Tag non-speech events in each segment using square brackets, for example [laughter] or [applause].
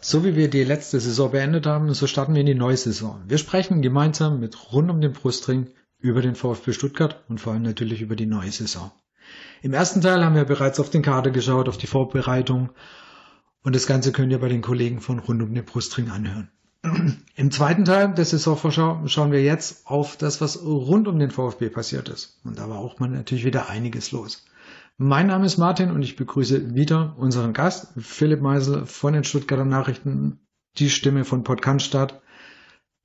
So wie wir die letzte Saison beendet haben, so starten wir in die neue Saison. Wir sprechen gemeinsam mit rund um den Brustring über den VfB Stuttgart und vor allem natürlich über die neue Saison. Im ersten Teil haben wir bereits auf den Kader geschaut, auf die Vorbereitung und das Ganze könnt ihr bei den Kollegen von rund um den Brustring anhören. [clears throat] Im zweiten Teil der Saisonvorschau schauen wir jetzt auf das, was rund um den VfB passiert ist. Und da war auch mal natürlich wieder einiges los. Mein Name ist Martin und ich begrüße wieder unseren Gast, Philipp Meisel von den Stuttgarter Nachrichten, die Stimme von Podcaststadt.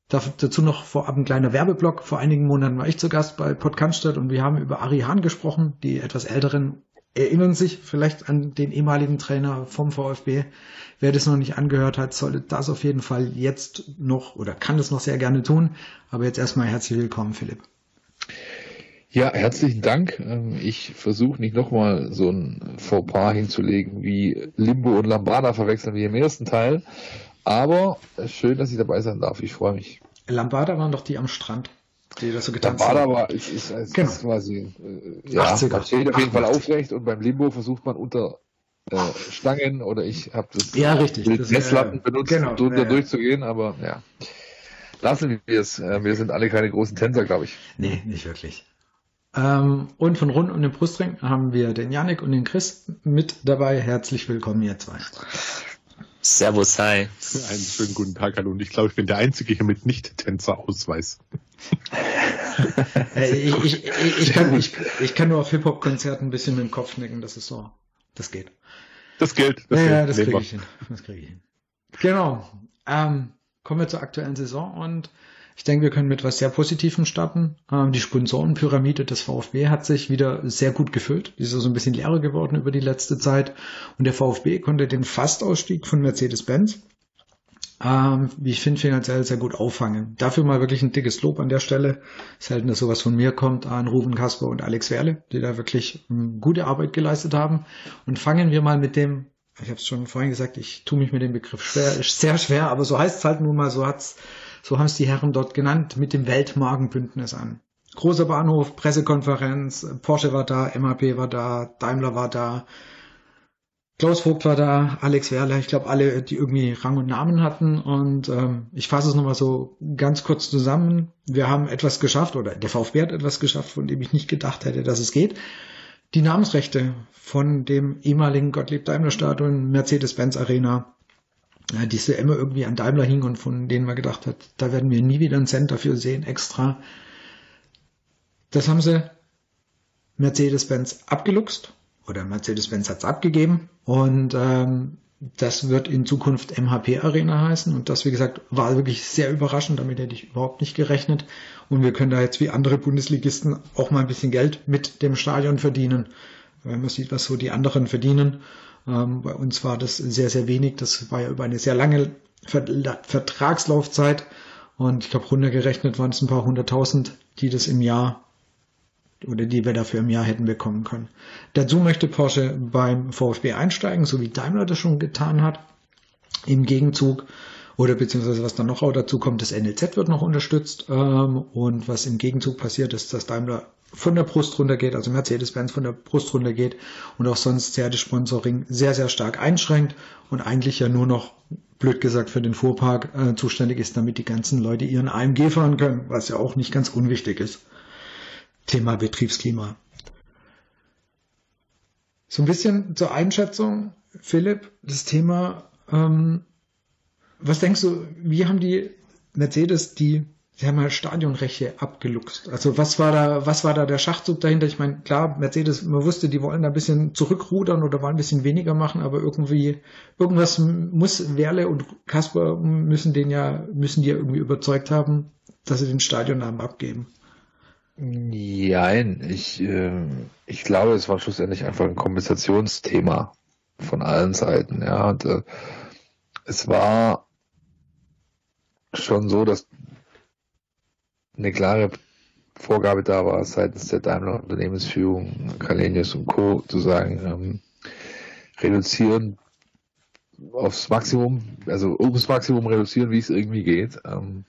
Dazu noch vorab ein kleiner Werbeblock. Vor einigen Monaten war ich zu Gast bei Podcaststadt und wir haben über Ari Hahn gesprochen. Die etwas älteren erinnern sich vielleicht an den ehemaligen Trainer vom VfB. Wer das noch nicht angehört hat, sollte das auf jeden Fall jetzt noch oder kann das noch sehr gerne tun. Aber jetzt erstmal herzlich willkommen, Philipp. Ja, herzlichen Dank. Ähm, ich versuche nicht nochmal so ein Fauxpas hinzulegen wie Limbo und Lambada verwechseln wie im ersten Teil. Aber schön, dass ich dabei sein darf. Ich freue mich. Lambada waren doch die am Strand, die das so getan haben. Lambada war, ist, ist, ist, genau. ist quasi, äh, ja, 80er. man steht auf jeden Fall aufrecht und beim Limbo versucht man unter äh, Stangen oder ich habe das ja, richtig. Messlatten äh, benutzt, genau, um drunter ja, durchzugehen, aber ja. Lassen wir es. Äh, wir sind alle keine großen Tänzer, glaube ich. Nee, nicht wirklich. Ähm, und von rund um den Brustring haben wir den Janik und den Chris mit dabei. Herzlich willkommen, ihr zwei. Servus, hi. Einen schönen guten Tag, hallo. Und ich glaube, ich bin der Einzige hier mit Nicht-Tänzer-Ausweis. [laughs] Ich, ich, ich, kann, ich, ich kann nur auf Hip-Hop-Konzerten ein bisschen mit dem Kopf nicken. Das ist so. Das geht. Das gilt. Das ja, ja, das kriege ich hin. Das kriege ich hin. Genau. Ähm, kommen wir zur aktuellen Saison und ich denke, wir können mit was sehr Positivem starten. Ähm, die Sponsorenpyramide des VfB hat sich wieder sehr gut gefüllt. Die ist so also ein bisschen leerer geworden über die letzte Zeit. Und der VfB konnte den Fastausstieg von Mercedes-Benz, ähm, wie ich finde, finanziell sehr gut auffangen. Dafür mal wirklich ein dickes Lob an der Stelle. Selten, dass sowas von mir kommt, an Ruben Kasper und Alex Werle, die da wirklich ähm, gute Arbeit geleistet haben. Und fangen wir mal mit dem ich habe es schon vorhin gesagt, ich tue mich mit dem Begriff schwer, ist sehr schwer, aber so heißt es halt nun mal, so hat's so haben es die Herren dort genannt, mit dem Weltmagenbündnis an. Großer Bahnhof, Pressekonferenz, Porsche war da, MAP war da, Daimler war da, Klaus Vogt war da, Alex Werler, ich glaube alle, die irgendwie Rang und Namen hatten. Und ähm, ich fasse es nochmal so ganz kurz zusammen. Wir haben etwas geschafft, oder der VfB hat etwas geschafft, von dem ich nicht gedacht hätte, dass es geht. Die Namensrechte von dem ehemaligen Gottlieb Daimler Stadion Mercedes-Benz Arena die so immer irgendwie an Daimler hing und von denen man gedacht hat, da werden wir nie wieder einen Cent dafür sehen, extra. Das haben sie Mercedes-Benz abgeluchst oder Mercedes-Benz hat es abgegeben und ähm, das wird in Zukunft MHP Arena heißen und das, wie gesagt, war wirklich sehr überraschend, damit hätte ich überhaupt nicht gerechnet und wir können da jetzt wie andere Bundesligisten auch mal ein bisschen Geld mit dem Stadion verdienen, wenn man sieht, was so die anderen verdienen ähm, bei uns war das sehr, sehr wenig. Das war ja über eine sehr lange Vertragslaufzeit. Und ich glaube, runtergerechnet waren es ein paar hunderttausend, die das im Jahr oder die wir dafür im Jahr hätten bekommen können. Dazu möchte Porsche beim VfB einsteigen, so wie Daimler das schon getan hat. Im Gegenzug oder beziehungsweise was dann noch auch dazu kommt, das NLZ wird noch unterstützt ähm, und was im Gegenzug passiert ist, dass Daimler von der Brust runtergeht, also Mercedes-Benz von der Brust runtergeht und auch sonst sehr das Sponsoring sehr, sehr stark einschränkt und eigentlich ja nur noch, blöd gesagt, für den Fuhrpark äh, zuständig ist, damit die ganzen Leute ihren AMG fahren können, was ja auch nicht ganz unwichtig ist. Thema Betriebsklima. So ein bisschen zur Einschätzung, Philipp, das Thema, ähm, was denkst du, wie haben die Mercedes die sie haben halt Stadionrechte abgeluchst. Also was war da, was war da der Schachzug dahinter? Ich meine, klar, Mercedes, man wusste, die wollen da ein bisschen zurückrudern oder wollen ein bisschen weniger machen, aber irgendwie, irgendwas muss Werle und Kasper müssen den ja, müssen die ja irgendwie überzeugt haben, dass sie den Stadionnamen abgeben. Nein, ich, äh, ich glaube, es war schlussendlich einfach ein Kompensationsthema von allen Seiten, ja. Und, äh, es war schon so, dass eine klare Vorgabe da war seitens der Daimler Unternehmensführung, Kalenius und Co. zu sagen, ähm, reduzieren aufs Maximum, also ums Maximum reduzieren, wie es irgendwie geht. Ähm,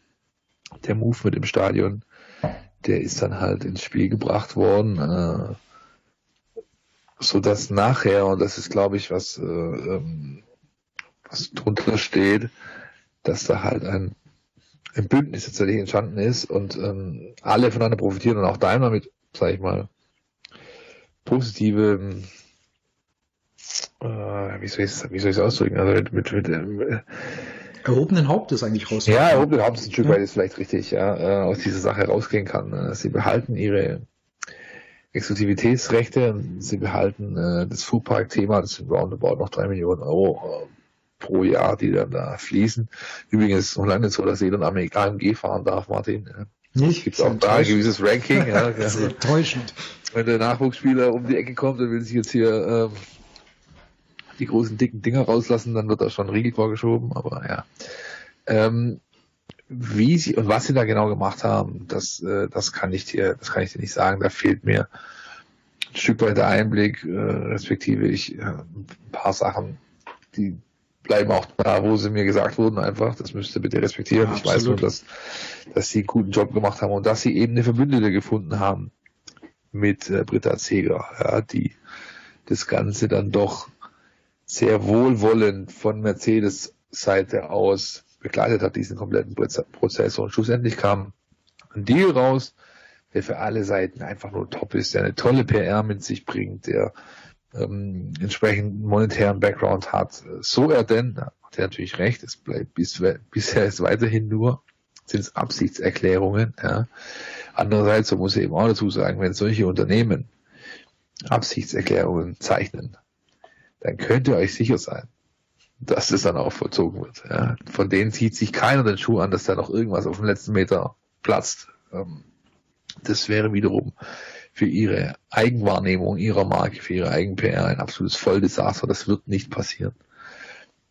der Move mit dem Stadion, der ist dann halt ins Spiel gebracht worden, äh, so dass nachher, und das ist glaube ich, was, äh, ähm, was drunter steht, dass da halt ein, ein Bündnis tatsächlich entstanden ist und ähm, alle voneinander profitieren und auch Daimler mit, sag ich mal, positive äh, wie soll ich es ausdrücken? Also mit, mit, mit äh, Erhobenen Hauptes eigentlich raus. ja, erhobenen Hauptes ein Stück weit ist vielleicht richtig, ja, äh, aus dieser Sache rausgehen kann. Äh, sie behalten ihre Exklusivitätsrechte, sie behalten äh, das Foodpark-Thema, das sind roundabout noch drei Millionen Euro äh, pro Jahr, die dann da fließen. Übrigens ist es noch lange so, dass jeder ein AMG fahren darf, Martin. Ja. Nicht? Gibt auch da ein gewisses Ranking. [laughs] ja, Das ist enttäuschend. wenn der Nachwuchsspieler um die Ecke kommt und will sich jetzt hier ähm, die großen dicken Dinger rauslassen, dann wird da schon ein Riegel vorgeschoben, aber ja. Ähm, wie sie und was sie da genau gemacht haben, das, äh, das kann ich dir, das kann ich dir nicht sagen. Da fehlt mir ein Stück weit der Einblick, äh, respektive ich äh, ein paar Sachen, die bleiben auch da, wo sie mir gesagt wurden, einfach. Das müsst ihr bitte respektieren. Ja, ich weiß nur, dass, dass sie einen guten Job gemacht haben und dass sie eben eine Verbündete gefunden haben mit äh, Britta Zeger, ja, die das Ganze dann doch sehr wohlwollend von Mercedes Seite aus begleitet hat, diesen kompletten Proze- Prozess. Und schlussendlich kam ein Deal raus, der für alle Seiten einfach nur top ist, der eine tolle PR mit sich bringt, der ähm, entsprechend monetären Background hat. So er denn, hat er natürlich recht, es bleibt bis, bisher ist weiterhin nur, sind es Absichtserklärungen. Ja. Andererseits, so muss ich eben auch dazu sagen, wenn solche Unternehmen Absichtserklärungen zeichnen, dann könnt ihr euch sicher sein, dass es dann auch vollzogen wird. Ja. Von denen zieht sich keiner den Schuh an, dass da noch irgendwas auf dem letzten Meter platzt. Ähm, das wäre wiederum für ihre Eigenwahrnehmung ihrer Marke, für ihre Eigen-PR ein absolutes Volldesaster. Das wird nicht passieren.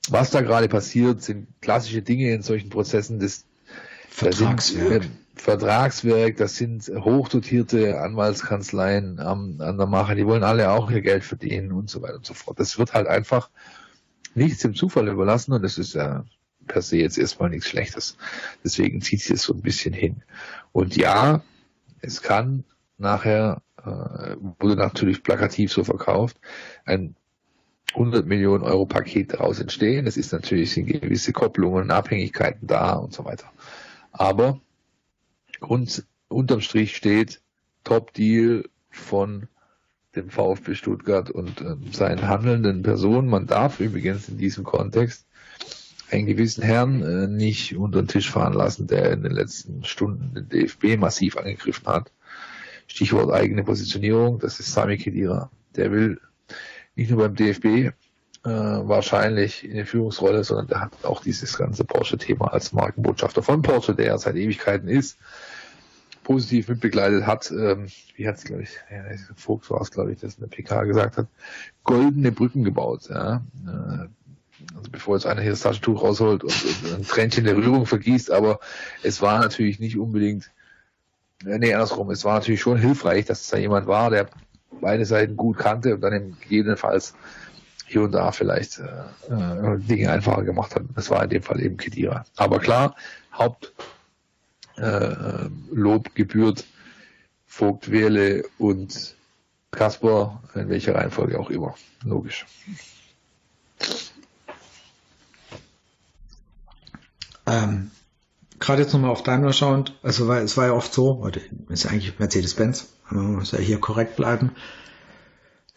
Was da gerade passiert, sind klassische Dinge in solchen Prozessen. Das, da sind, Vertragswerk. das sind hochdotierte Anwaltskanzleien am, an der Mache, die wollen alle auch ihr Geld verdienen und so weiter und so fort. Das wird halt einfach nichts dem Zufall überlassen und das ist ja per se jetzt erstmal nichts Schlechtes. Deswegen zieht sich das so ein bisschen hin. Und ja, es kann nachher, äh, wurde natürlich plakativ so verkauft, ein 100 Millionen Euro Paket daraus entstehen. Es ist natürlich sind gewisse Kopplungen, Abhängigkeiten da und so weiter. Aber Grund, unterm Strich steht Top Deal von dem VfB Stuttgart und ähm, seinen handelnden Personen. Man darf übrigens in diesem Kontext einen gewissen Herrn äh, nicht unter den Tisch fahren lassen, der in den letzten Stunden den DFB massiv angegriffen hat. Stichwort eigene Positionierung, das ist Sami Khedira. Der will nicht nur beim DFB äh, wahrscheinlich in der Führungsrolle, sondern der hat auch dieses ganze Porsche-Thema als Markenbotschafter von Porsche, der ja seit Ewigkeiten ist, positiv mitbegleitet hat, ähm, wie hat es, glaube ich, ja, Vogt war es, glaube ich, das in der PK gesagt hat, goldene Brücken gebaut. Ja? Äh, also bevor jetzt einer hier das Taschentuch rausholt und, und ein Tränchen der Rührung vergießt, aber es war natürlich nicht unbedingt, äh, nee, andersrum, es war natürlich schon hilfreich, dass da jemand war, der beide Seiten gut kannte und dann eben gegebenenfalls hier und da vielleicht äh, äh, Dinge einfacher gemacht hat. Das war in dem Fall eben Kedira. Aber klar, Haupt äh, gebührt Vogt, Wehle und Kasper, in welcher Reihenfolge auch immer. Logisch. Ähm, Gerade jetzt nochmal auf Daimler schauend, also weil es war ja oft so, oder ist eigentlich Mercedes-Benz, man muss ja hier korrekt bleiben.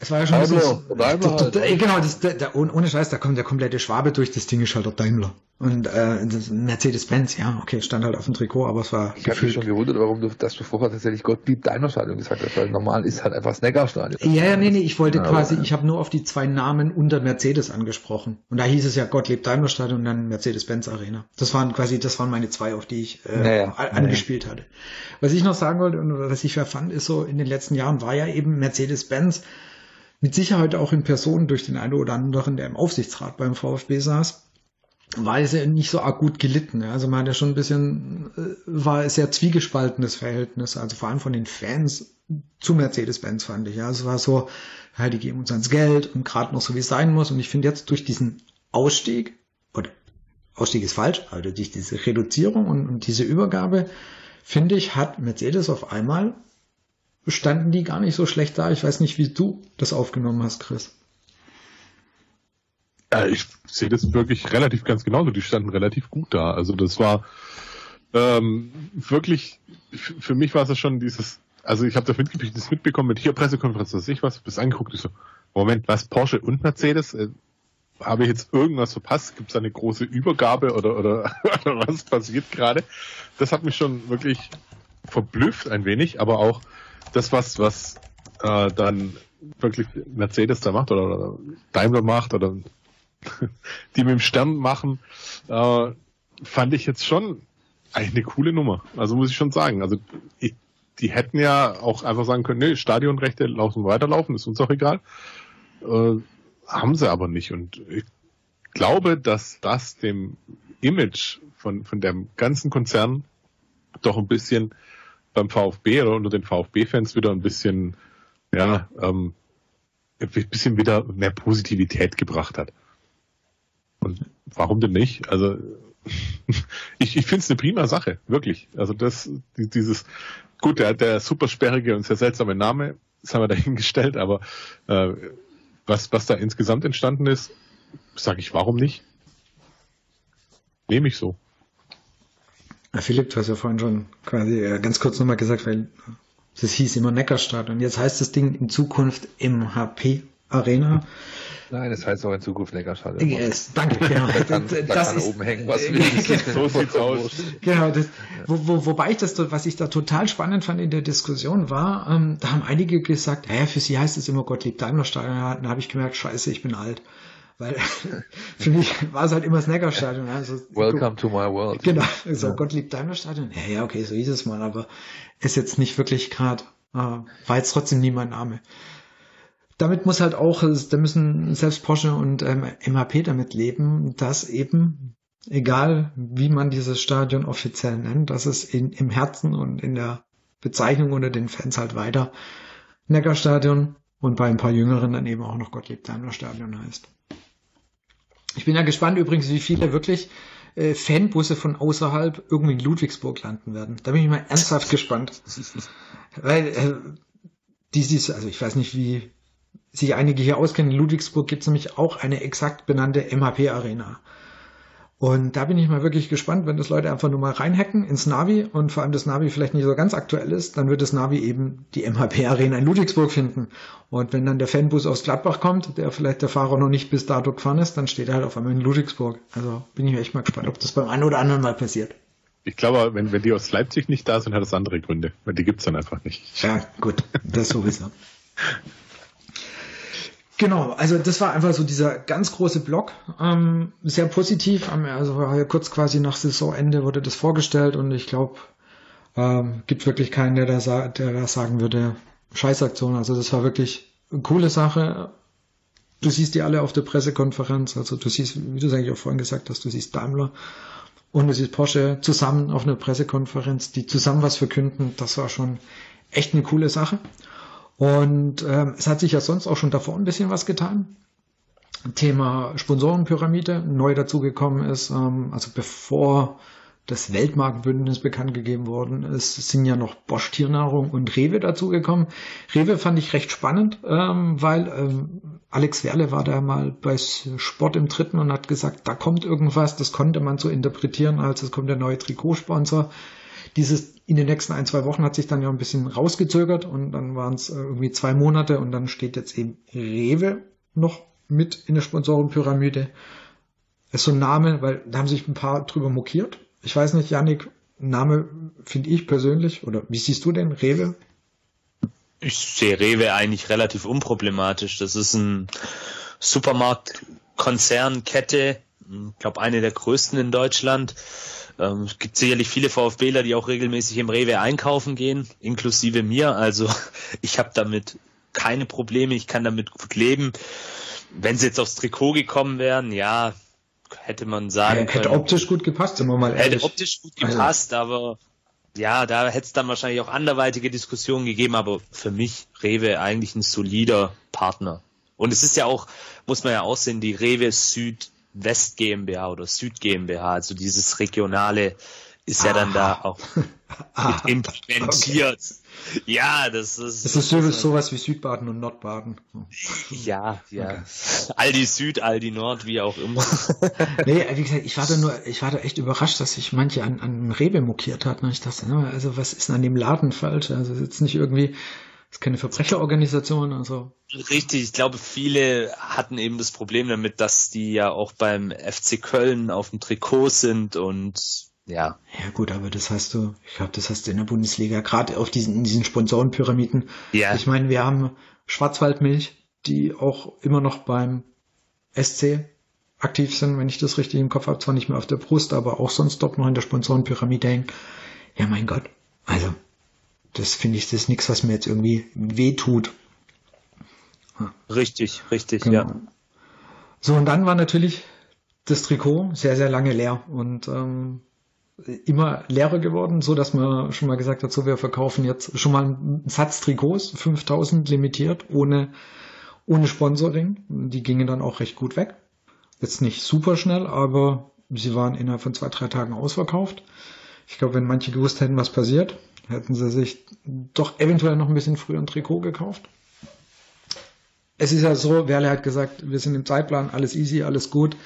Es war ja schon Daimler, so, Daimler da- halt. da- genau, das, da, da, ohne Scheiß, da kommt der komplette Schwabe durch, das Ding ist halt der Daimler. Und äh, das Mercedes-Benz, ja, okay, stand halt auf dem Trikot, aber es war Ich habe mich schon gewundert, warum du, dass du vorher tatsächlich Gottlieb Daimler Stadion gesagt hast, weil normal ist halt einfach das Neckarstadion. Ja, ja, nee, nee, ich wollte Ja, quasi, ich habe nur auf die zwei Namen unter Mercedes angesprochen. Und da hieß es ja Gottlieb Daimler Stadion und dann Mercedes-Benz Arena. Das waren quasi, das waren meine zwei, auf die ich äh, Naja, angespielt hatte. Was ich noch sagen wollte und was ich ja fand, ist so, in den letzten Jahren war ja eben Mercedes-Benz mit Sicherheit auch in Person durch den einen oder anderen, der im Aufsichtsrat beim VfB saß, war es ja nicht so arg gut gelitten. Also man hat ja schon ein bisschen, äh, war ein sehr zwiegespaltenes Verhältnis, also vor allem von den Fans zu Mercedes-Benz fand ich. Ja, es war so, ja, die geben uns ans Geld und gerade noch so wie es sein muss. Und ich finde jetzt durch diesen Ausstieg, oder Ausstieg ist falsch, also durch diese Reduzierung und, und diese Übergabe, finde ich, hat Mercedes auf einmal standen die gar nicht so schlecht da. Ich weiß nicht, wie du das aufgenommen hast, Chris. Ja, ich sehe das wirklich relativ ganz genauso. Die standen relativ gut da. Also das war ähm, wirklich, für mich war es schon dieses, also ich habe das mitgekriegt, das mitbekommen mit hier Pressekonferenz, was ich was, bis angeguckt, ich so, Moment, was, Porsche und Mercedes? Äh, habe ich jetzt irgendwas verpasst? Gibt es eine große Übergabe oder, oder, [laughs] oder was passiert gerade? Das hat mich schon wirklich verblüfft ein wenig, aber auch das, was, was äh, dann wirklich Mercedes da macht oder, oder Daimler macht oder [laughs] die mit dem Stern machen, äh, fand ich jetzt schon eine coole Nummer. Also muss ich schon sagen. Also ich, die hätten ja auch einfach sagen können, nee, Stadionrechte laufen weiterlaufen, ist uns auch egal. Äh, haben sie aber nicht. Und ich glaube, dass das dem Image von, von dem ganzen Konzern doch ein bisschen beim VfB oder unter den VfB-Fans wieder ein bisschen, ja, ähm, ein bisschen wieder mehr Positivität gebracht hat. Und warum denn nicht? Also [laughs] ich, ich finde es eine prima Sache, wirklich. Also das, dieses, gut, der, der super sperrige und sehr seltsame Name, das haben wir [laughs] dahingestellt, aber äh, was, was da insgesamt entstanden ist, sage ich, warum nicht? Nehme ich so. Philipp, du hast ja vorhin schon quasi äh, ganz kurz nochmal gesagt, weil das hieß immer Neckarstadt und jetzt heißt das Ding in Zukunft MHP Arena. Nein, es heißt auch in Zukunft Neckarstadt. Yes, danke, genau. [laughs] Da kann, da das kann ist, oben hängen, was will. [laughs] So sieht's aus. Genau, das, wo, wo, wobei ich das, was ich da total spannend fand in der Diskussion war, ähm, da haben einige gesagt, hä, für sie heißt es immer Gottlieb Daimler Stadion. Da habe ich gemerkt, scheiße, ich bin alt. Weil [laughs] für mich war es halt immer das Neckarstadion. Also, Welcome to my world. Genau, so ja. Gottlieb Daimler Stadion. Ja, ja, okay, so hieß es mal, aber ist jetzt nicht wirklich gerade, äh, war jetzt trotzdem nie mein Name. Damit muss halt auch, da müssen selbst Porsche und ähm, MHP damit leben, dass eben, egal wie man dieses Stadion offiziell nennt, dass es in, im Herzen und in der Bezeichnung unter den Fans halt weiter Neckarstadion und bei ein paar Jüngeren dann eben auch noch Gottlieb Daimler Stadion heißt. Ich bin ja gespannt übrigens, wie viele wirklich äh, Fanbusse von außerhalb irgendwie in Ludwigsburg landen werden. Da bin ich mal ernsthaft gespannt. [laughs] Weil äh, dieses, also ich weiß nicht, wie sich einige hier auskennen, in Ludwigsburg gibt es nämlich auch eine exakt benannte MHP-Arena. Und da bin ich mal wirklich gespannt, wenn das Leute einfach nur mal reinhacken ins Navi und vor allem das Navi vielleicht nicht so ganz aktuell ist, dann wird das Navi eben die MHP Arena in Ludwigsburg finden. Und wenn dann der Fanbus aus Gladbach kommt, der vielleicht der Fahrer noch nicht bis dato gefahren ist, dann steht er halt auf einmal in Ludwigsburg. Also bin ich echt mal gespannt, ob das beim einen oder anderen mal passiert. Ich glaube, wenn, wenn die aus Leipzig nicht da sind, hat das andere Gründe, weil die gibt's dann einfach nicht. Ja, gut, das sowieso. [laughs] Genau, also das war einfach so dieser ganz große Block, ähm, sehr positiv. Also kurz quasi nach Saisonende wurde das vorgestellt und ich glaube, ähm, gibt wirklich keinen, der da, der da sagen würde, Scheißaktion. Also das war wirklich eine coole Sache. Du siehst die alle auf der Pressekonferenz, also du siehst, wie du es eigentlich auch vorhin gesagt hast, du siehst Daimler und du siehst Porsche zusammen auf einer Pressekonferenz, die zusammen was verkünden. Das war schon echt eine coole Sache. Und ähm, es hat sich ja sonst auch schon davor ein bisschen was getan. Thema Sponsorenpyramide neu dazugekommen ist, ähm, also bevor das Weltmarktbündnis bekannt gegeben worden ist, sind ja noch Bosch Tiernahrung und Rewe dazugekommen. Rewe fand ich recht spannend, ähm, weil ähm, Alex Werle war da mal bei Sport im Dritten und hat gesagt, da kommt irgendwas, das konnte man so interpretieren, als es kommt der neue Trikotsponsor. Dieses in den nächsten ein, zwei Wochen hat sich dann ja ein bisschen rausgezögert und dann waren es äh, irgendwie zwei Monate und dann steht jetzt eben Rewe noch mit in der Sponsorenpyramide. Ist so ein Name, weil da haben sich ein paar drüber mokiert. Ich weiß nicht, Janik, Name finde ich persönlich, oder wie siehst du denn Rewe? Ich sehe Rewe eigentlich relativ unproblematisch. Das ist ein Supermarktkonzernkette, ich glaube eine der größten in Deutschland. Ähm, es gibt sicherlich viele VfBler, die auch regelmäßig im Rewe einkaufen gehen, inklusive mir. Also [laughs] ich habe damit keine Probleme, ich kann damit gut leben. Wenn sie jetzt aufs Trikot gekommen wären, ja, hätte man sagen hätte können. Hätte optisch gut gepasst, wir mal ehrlich. Hätte optisch gut also gepasst, also. aber ja, da hätte es dann wahrscheinlich auch anderweitige Diskussionen gegeben, aber für mich Rewe eigentlich ein solider Partner. Und es ist ja auch, muss man ja aussehen, die Rewe Süd West GmbH oder Süd GmbH, also dieses regionale ist ja dann da auch [laughs] Ah, implementiert. Ja, das ist. Es ist so, sowas wie Südbaden und Nordbaden. [laughs] Ja, ja. Aldi Süd, Aldi Nord, wie auch immer. [laughs] Nee, wie gesagt, ich war da nur, ich war da echt überrascht, dass sich manche an, an Rewe mokiert hatten. Und ich dachte, na, also was ist denn an dem Laden falsch? Also es ist jetzt nicht irgendwie, ist keine Verbrecherorganisation, also. Richtig, ich glaube, viele hatten eben das Problem damit, dass die ja auch beim FC Köln auf dem Trikot sind und ja. Ja gut, aber das hast du, ich glaube, das hast du in der Bundesliga, gerade auf diesen, in diesen Sponsorenpyramiden. Ja. Ich meine, wir haben Schwarzwaldmilch, die auch immer noch beim SC aktiv sind, wenn ich das richtig im Kopf habe, zwar nicht mehr auf der Brust, aber auch sonst dort noch in der Sponsorenpyramide hängen. Ja, mein Gott. Also, das finde ich, das ist nichts, was mir jetzt irgendwie wehtut. Richtig, richtig, Genau. ja. So, und dann war natürlich das Trikot sehr, sehr lange leer und ähm, immer leerer geworden, so dass man schon mal gesagt hat, so wir verkaufen jetzt schon mal einen Satz Trikots, 5000 limitiert, ohne, ohne Sponsoring. Die gingen dann auch recht gut weg. Jetzt nicht super schnell, aber sie waren innerhalb von zwei, drei Tagen ausverkauft. Ich glaube, wenn manche gewusst hätten, was passiert, hätten sie sich doch eventuell noch ein bisschen früher ein Trikot gekauft es ist ja so, Werle hat gesagt, wir sind im Zeitplan, alles easy, alles gut.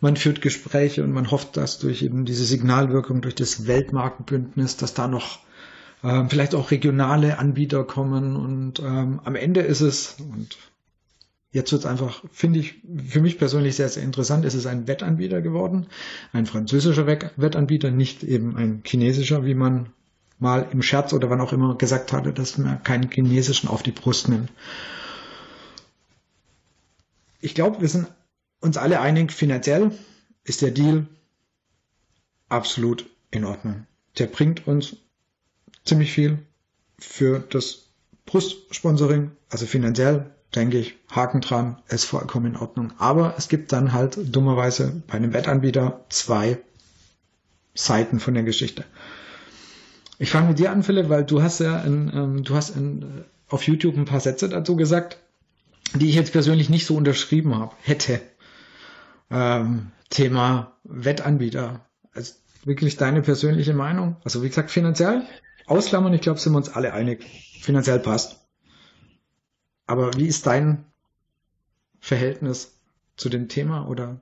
Man führt Gespräche und man hofft, dass durch eben diese Signalwirkung, durch das Weltmarkenbündnis, dass da noch ähm, vielleicht auch regionale Anbieter kommen und ähm, am Ende ist es, und jetzt wird es einfach, finde ich, für mich persönlich sehr, sehr interessant, es ist ein Wettanbieter geworden, ein französischer Wett- Wettanbieter, nicht eben ein chinesischer, wie man mal im Scherz oder wann auch immer gesagt hatte, dass man keinen chinesischen auf die Brust nimmt ich glaube, wir sind uns alle einig, finanziell ist der Deal absolut in Ordnung. Der bringt uns ziemlich viel für das Brustsponsoring, also finanziell denke ich, Haken dran, ist vollkommen in Ordnung. Aber es gibt dann halt dummerweise bei einem Wettanbieter zwei Seiten von der Geschichte. Ich fange mit dir an, Philipp, weil du hast ja in, ähm, du hast in, äh, auf YouTube ein paar Sätze dazu gesagt die ich jetzt persönlich nicht so unterschrieben habe, hätte. Ähm, Thema Wettanbieter. Also wirklich deine persönliche Meinung? Also wie gesagt, finanziell ausklammern, ich glaube, sind wir uns alle einig. Finanziell passt. Aber wie ist dein Verhältnis zu dem Thema oder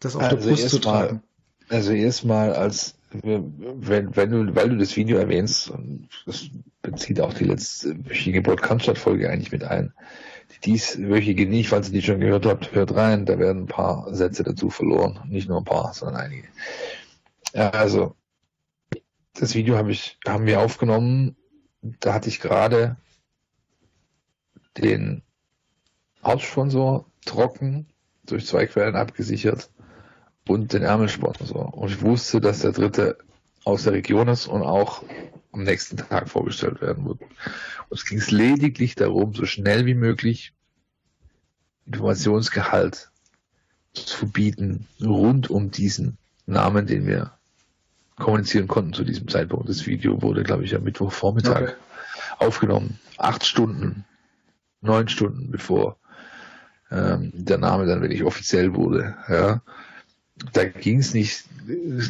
das auf der Also Brust zu tragen? Also erstmal als wenn, wenn du, weil du das Video erwähnst, und das bezieht auch die letzte wöchige Podcast-Folge eigentlich mit ein. Die dieswöchige nicht, falls ihr die schon gehört habt, hört rein, da werden ein paar Sätze dazu verloren. Nicht nur ein paar, sondern einige. Ja, also, das Video habe ich, haben wir aufgenommen, da hatte ich gerade den Hauptsponsor trocken durch zwei Quellen abgesichert und den Ärmelsponsor. Und ich wusste, dass der dritte aus der Region ist und auch am nächsten Tag vorgestellt werden wird. Und es ging es lediglich darum, so schnell wie möglich Informationsgehalt zu bieten rund um diesen Namen, den wir kommunizieren konnten zu diesem Zeitpunkt. Das Video wurde, glaube ich, am Mittwochvormittag Okay. aufgenommen. Acht Stunden, neun Stunden bevor ähm, der Name dann wirklich offiziell wurde. Ja. Da ging es nicht,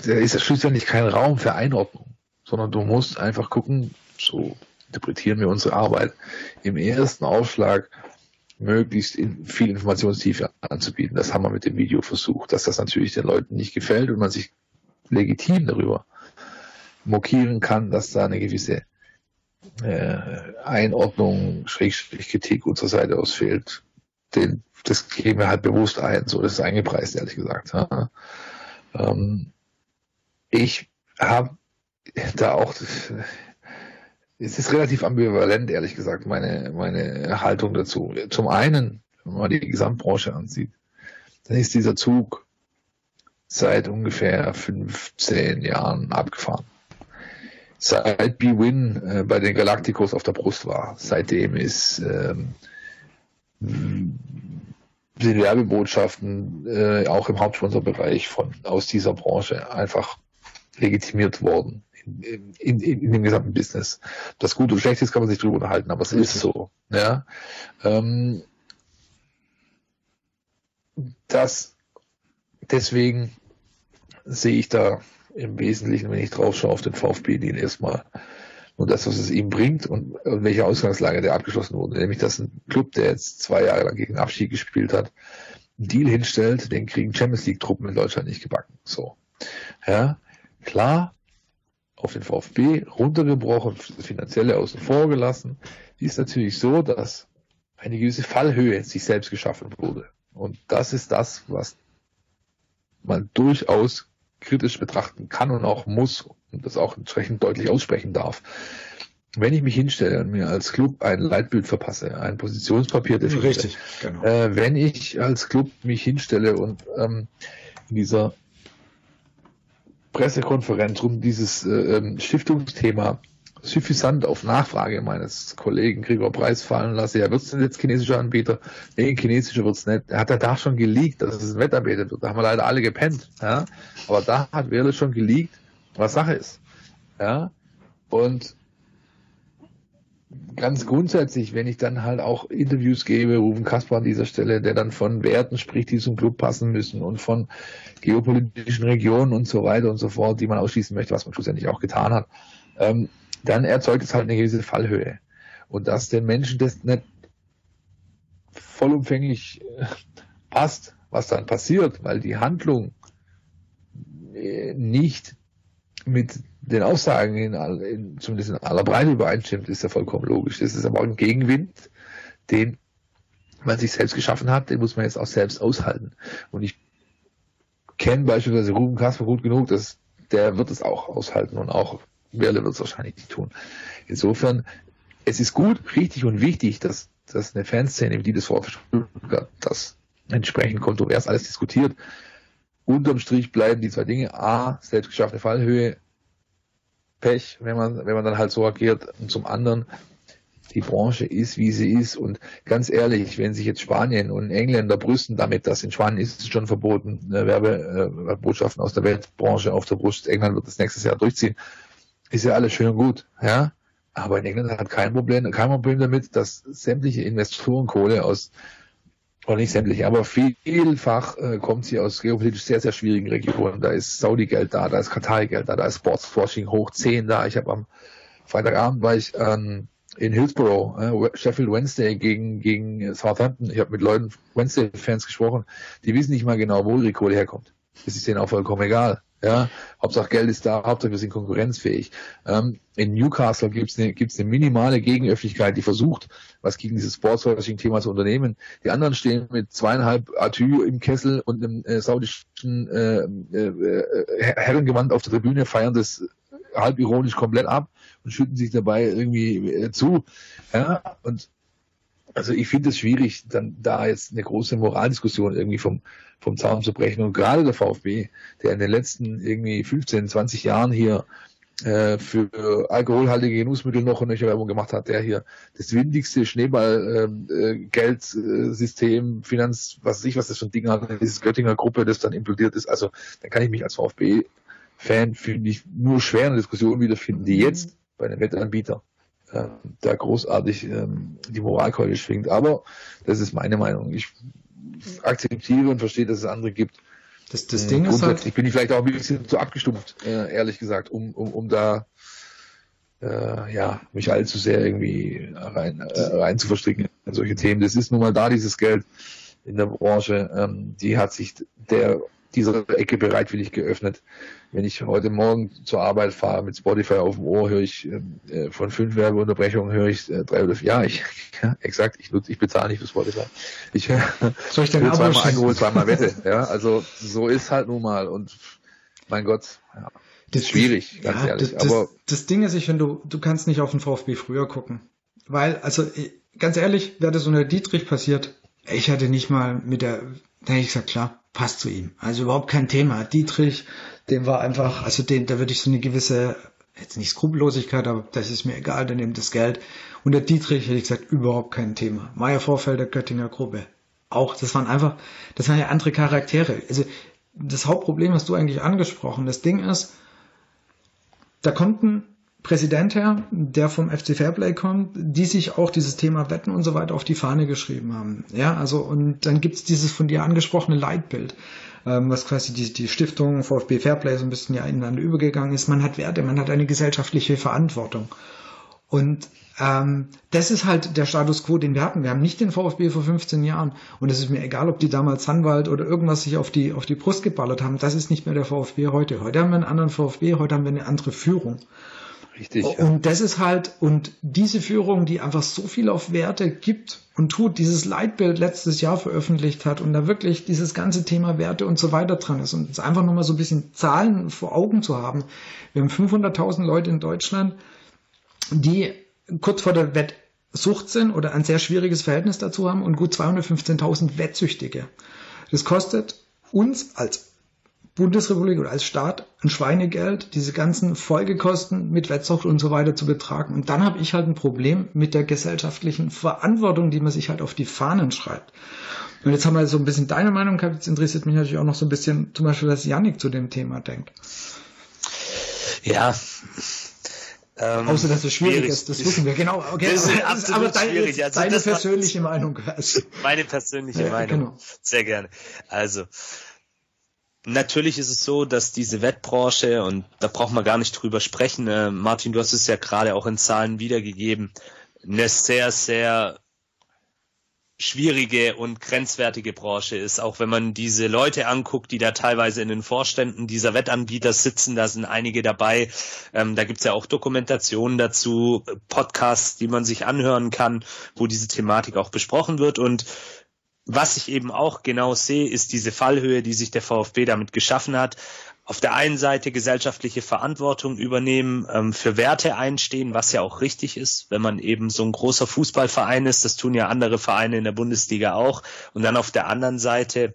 da ist schlussendlich kein Raum für Einordnung, sondern du musst einfach gucken, so interpretieren wir unsere Arbeit, im ersten Aufschlag möglichst in viel Informationstiefe anzubieten. Das haben wir mit dem Video versucht, dass das natürlich den Leuten nicht gefällt und man sich legitim darüber mokieren kann, dass da eine gewisse äh, Einordnung, Schrägstrich Kritik unserer Seite aus fehlt. Den, das gehen wir halt bewusst ein, so das ist eingepreist, ehrlich gesagt. Ja. Ähm, ich habe da auch, es ist relativ ambivalent, ehrlich gesagt, meine, meine Haltung dazu. Zum einen, wenn man die Gesamtbranche ansieht, dann ist dieser Zug seit ungefähr 15 Jahren abgefahren. Seit B-Win äh, bei den Galacticos auf der Brust war, seitdem ist ähm, sind Werbebotschaften äh, auch im Hauptsponsorbereich von aus dieser Branche einfach legitimiert worden in, in, in, in dem gesamten Business. Das gut und schlecht ist, kann man sich drüber unterhalten, aber es ist so. Ja. Ähm, dass deswegen sehe ich da im Wesentlichen, wenn ich drauf schaue, auf den VfB den erstmal und das, was es ihm bringt und, und welche Ausgangslage der abgeschlossen wurde. Nämlich, dass ein Club, der jetzt zwei Jahre lang gegen Abschied gespielt hat, einen Deal hinstellt, den kriegen Champions League Truppen in Deutschland nicht gebacken. So. Ja, klar, auf den VfB runtergebrochen, finanzielle außen vor gelassen, ist natürlich so, dass eine gewisse Fallhöhe sich selbst geschaffen wurde. Und das ist das, was man durchaus kritisch betrachten kann und auch muss und das auch entsprechend deutlich aussprechen darf. Wenn ich mich hinstelle und mir als Club ein Leitbild verpasse, ein Positionspapier definiere, Richtig, genau. äh, wenn ich als Club mich hinstelle und ähm, in dieser Pressekonferenz um dieses äh, ähm, Stiftungsthema suffisant auf Nachfrage meines Kollegen Gregor Preis fallen lasse, ja, wird es denn jetzt chinesischer Anbieter? Nee, chinesischer wird es nicht. Er hat ja da schon geleakt, dass es ein Wettanbieter wird. Da haben wir leider alle gepennt. Ja? Aber da hat Werle schon geleakt, was Sache ist. Ja? Und ganz grundsätzlich, wenn ich dann halt auch Interviews gebe, Rufen Kasper an dieser Stelle, der dann von Werten spricht, die zum Club passen müssen und von geopolitischen Regionen und so weiter und so fort, die man ausschließen möchte, was man schlussendlich auch getan hat, ähm, dann erzeugt es halt eine gewisse Fallhöhe. Und dass den Menschen das nicht vollumfänglich äh, passt, was dann passiert, weil die Handlung äh, nicht mit den Aussagen in, in, zumindest in aller Breite übereinstimmt, ist ja vollkommen logisch. Das ist aber auch ein Gegenwind, den man sich selbst geschaffen hat, den muss man jetzt auch selbst aushalten. Und ich kenne beispielsweise Ruben Kasper gut genug, dass der wird es auch aushalten und auch Werle wird es wahrscheinlich nicht tun. Insofern, es ist gut, richtig und wichtig, dass, dass eine Fanszene die des VfB das entsprechend kontrovers alles diskutiert. Unterm Strich bleiben die zwei Dinge. A, selbstgeschaffene Fallhöhe, Pech, wenn man, wenn man dann halt so agiert. Und zum anderen, die Branche ist, wie sie ist. Und ganz ehrlich, wenn sich jetzt Spanien und Engländer brüsten damit, dass in Spanien ist es schon verboten, ne, Werbebotschaften äh, aus der Weltbranche auf der Brust, England wird das nächstes Jahr durchziehen, ist ja alles schön und gut, ja. Aber in England hat kein Problem, kein Problem damit, dass sämtliche Investorenkohle aus oder nicht sämtliche, aber vielfach äh, kommt sie aus geopolitisch sehr, sehr schwierigen Regionen. Da ist Saudi-Geld da, da ist Katar-Geld da, da ist Sportswashing hoch 10 da. Ich habe am Freitagabend war ich ähm, in Hillsborough, äh, Sheffield Wednesday gegen, gegen Southampton. Ich habe mit Leuten, Wednesday-Fans gesprochen, die wissen nicht mal genau, wo ihre Kohle herkommt. Das ist denen auch vollkommen egal. Ja, Hauptsache Geld ist da, Hauptsache wir sind konkurrenzfähig. Ähm, in Newcastle gibt es eine, gibt's eine minimale Gegenöffentlichkeit, die versucht, was gegen dieses Sportswashing-Thema zu unternehmen. Die anderen stehen mit zweieinhalb Atü im Kessel und einem äh, saudischen äh, äh, Herrengewand auf der Tribüne, feiern das halb ironisch komplett ab und schütten sich dabei irgendwie äh, zu. Ja, und also ich finde es schwierig, dann da jetzt eine große Moraldiskussion irgendwie vom, vom Zaun zu brechen. Und gerade der VfB, der in den letzten irgendwie 15, 20 Jahren hier äh, für alkoholhaltige Genussmittel noch eine Werbung gemacht hat, der hier das windigste Schneeball-Geldsystem, ähm, äh, Finanz, was weiß ich, was das für ein Ding hat, dieses Göttinger Gruppe, das dann implodiert ist. Also dann kann ich mich als VfB-Fan, finde ich, nur schwer in Diskussion wiederfinden, die jetzt bei einem Wettanbieter äh, da großartig ähm, die Moralkeule schwingt. Aber das ist meine Meinung. Ich akzeptiere und verstehe, dass es andere gibt. Das, das Ding ist halt. bin ich vielleicht auch ein bisschen zu abgestumpft, äh, ehrlich gesagt, um, um, um da äh, ja, mich allzu sehr irgendwie rein, äh, rein zu verstricken in solche Themen. Das ist nun mal da, dieses Geld in der Branche. Ähm, die hat sich der dieser Ecke bereitwillig geöffnet. Wenn ich heute Morgen zur Arbeit fahre mit Spotify auf dem Ohr, höre ich äh, von fünf Werbeunterbrechungen höre ich äh, drei oder vier. Ja, ich [laughs] ja, exakt, ich nutze, ich bezahle nicht für Spotify. Ich höre [laughs] Soll ich denn zweimal eingeholt, zweimal Wette. Ja, also so ist halt nun mal und mein Gott, ja. Das ist schwierig, ganz ja, ehrlich. Das, aber das Ding ist, ich finde, du, du kannst nicht auf den VfB früher gucken. Weil, also ganz ehrlich, wäre das so eine Dietrich passiert, ich hatte nicht mal mit der, da hätte ich gesagt, klar, passt zu ihm. Also überhaupt kein Thema. Dietrich, dem war einfach, also den, da würde ich so eine gewisse, jetzt nicht Skrupellosigkeit, aber das ist mir egal, der nimmt das Geld. Und der Dietrich, hätte ich gesagt, überhaupt kein Thema. Meier Vorfelder, Göttinger Gruppe. Auch, das waren einfach, das waren ja andere Charaktere. Also das Hauptproblem hast du eigentlich angesprochen. Das Ding ist, da konnten Präsident her, der vom FC Fairplay kommt, die sich auch dieses Thema Wetten und so weiter auf die Fahne geschrieben haben. Ja, also und dann gibt's dieses von dir angesprochene Leitbild, ähm, was quasi die, die Stiftung VfB Fairplay so ein bisschen ja ineinander übergegangen ist. Man hat Werte, man hat eine gesellschaftliche Verantwortung. Und ähm, das ist halt der Status quo, den wir hatten. Wir haben nicht den VfB vor 15 Jahren. Und es ist mir egal, ob die damals Sanwald oder irgendwas sich auf die, auf die Brust geballert haben. Das ist nicht mehr der VfB heute. Heute haben wir einen anderen VfB, heute haben wir eine andere Führung. Richtig. Und ja. das ist halt, und diese Führung, die einfach so viel auf Werte gibt und tut, dieses Leitbild letztes Jahr veröffentlicht hat und da wirklich dieses ganze Thema Werte und so weiter dran ist und es einfach nochmal so ein bisschen Zahlen vor Augen zu haben. Wir haben 500.000 Leute in Deutschland, die kurz vor der Wettsucht sind oder ein sehr schwieriges Verhältnis dazu haben und gut 215.000 Wettsüchtige. Das kostet uns als Bundesrepublik oder als Staat ein Schweinegeld, diese ganzen Folgekosten mit Wettsucht und so weiter zu betragen. Und dann habe ich halt ein Problem mit der gesellschaftlichen Verantwortung, die man sich halt auf die Fahnen schreibt. Und jetzt haben wir so ein bisschen deine Meinung gehabt. Jetzt interessiert mich natürlich auch noch so ein bisschen, zum Beispiel, was Yannick zu dem Thema denkt. Ja. Ähm, Außer, dass es schwierig, schwierig ist, das wissen wir, genau. Okay, das ist absolut aber deine, schwierig. Also deine persönliche Meinung. Meine persönliche ja, Meinung. Genau. Sehr gerne. Also, Natürlich ist es so, dass diese Wettbranche, und da braucht man gar nicht drüber sprechen, äh, Martin, du hast es ja gerade auch in Zahlen wiedergegeben, eine sehr, sehr schwierige und grenzwertige Branche ist. Auch wenn man diese Leute anguckt, die da teilweise in den Vorständen dieser Wettanbieter sitzen, da sind einige dabei. Ähm, da gibt's ja auch Dokumentationen dazu, Podcasts, die man sich anhören kann, wo diese Thematik auch besprochen wird. Und was ich eben auch genau sehe, ist diese Fallhöhe, die sich der VfB damit geschaffen hat. Auf der einen Seite gesellschaftliche Verantwortung übernehmen, ähm, für Werte einstehen, was ja auch richtig ist, wenn man eben so ein großer Fußballverein ist. Das tun ja andere Vereine in der Bundesliga auch. Und dann auf der anderen Seite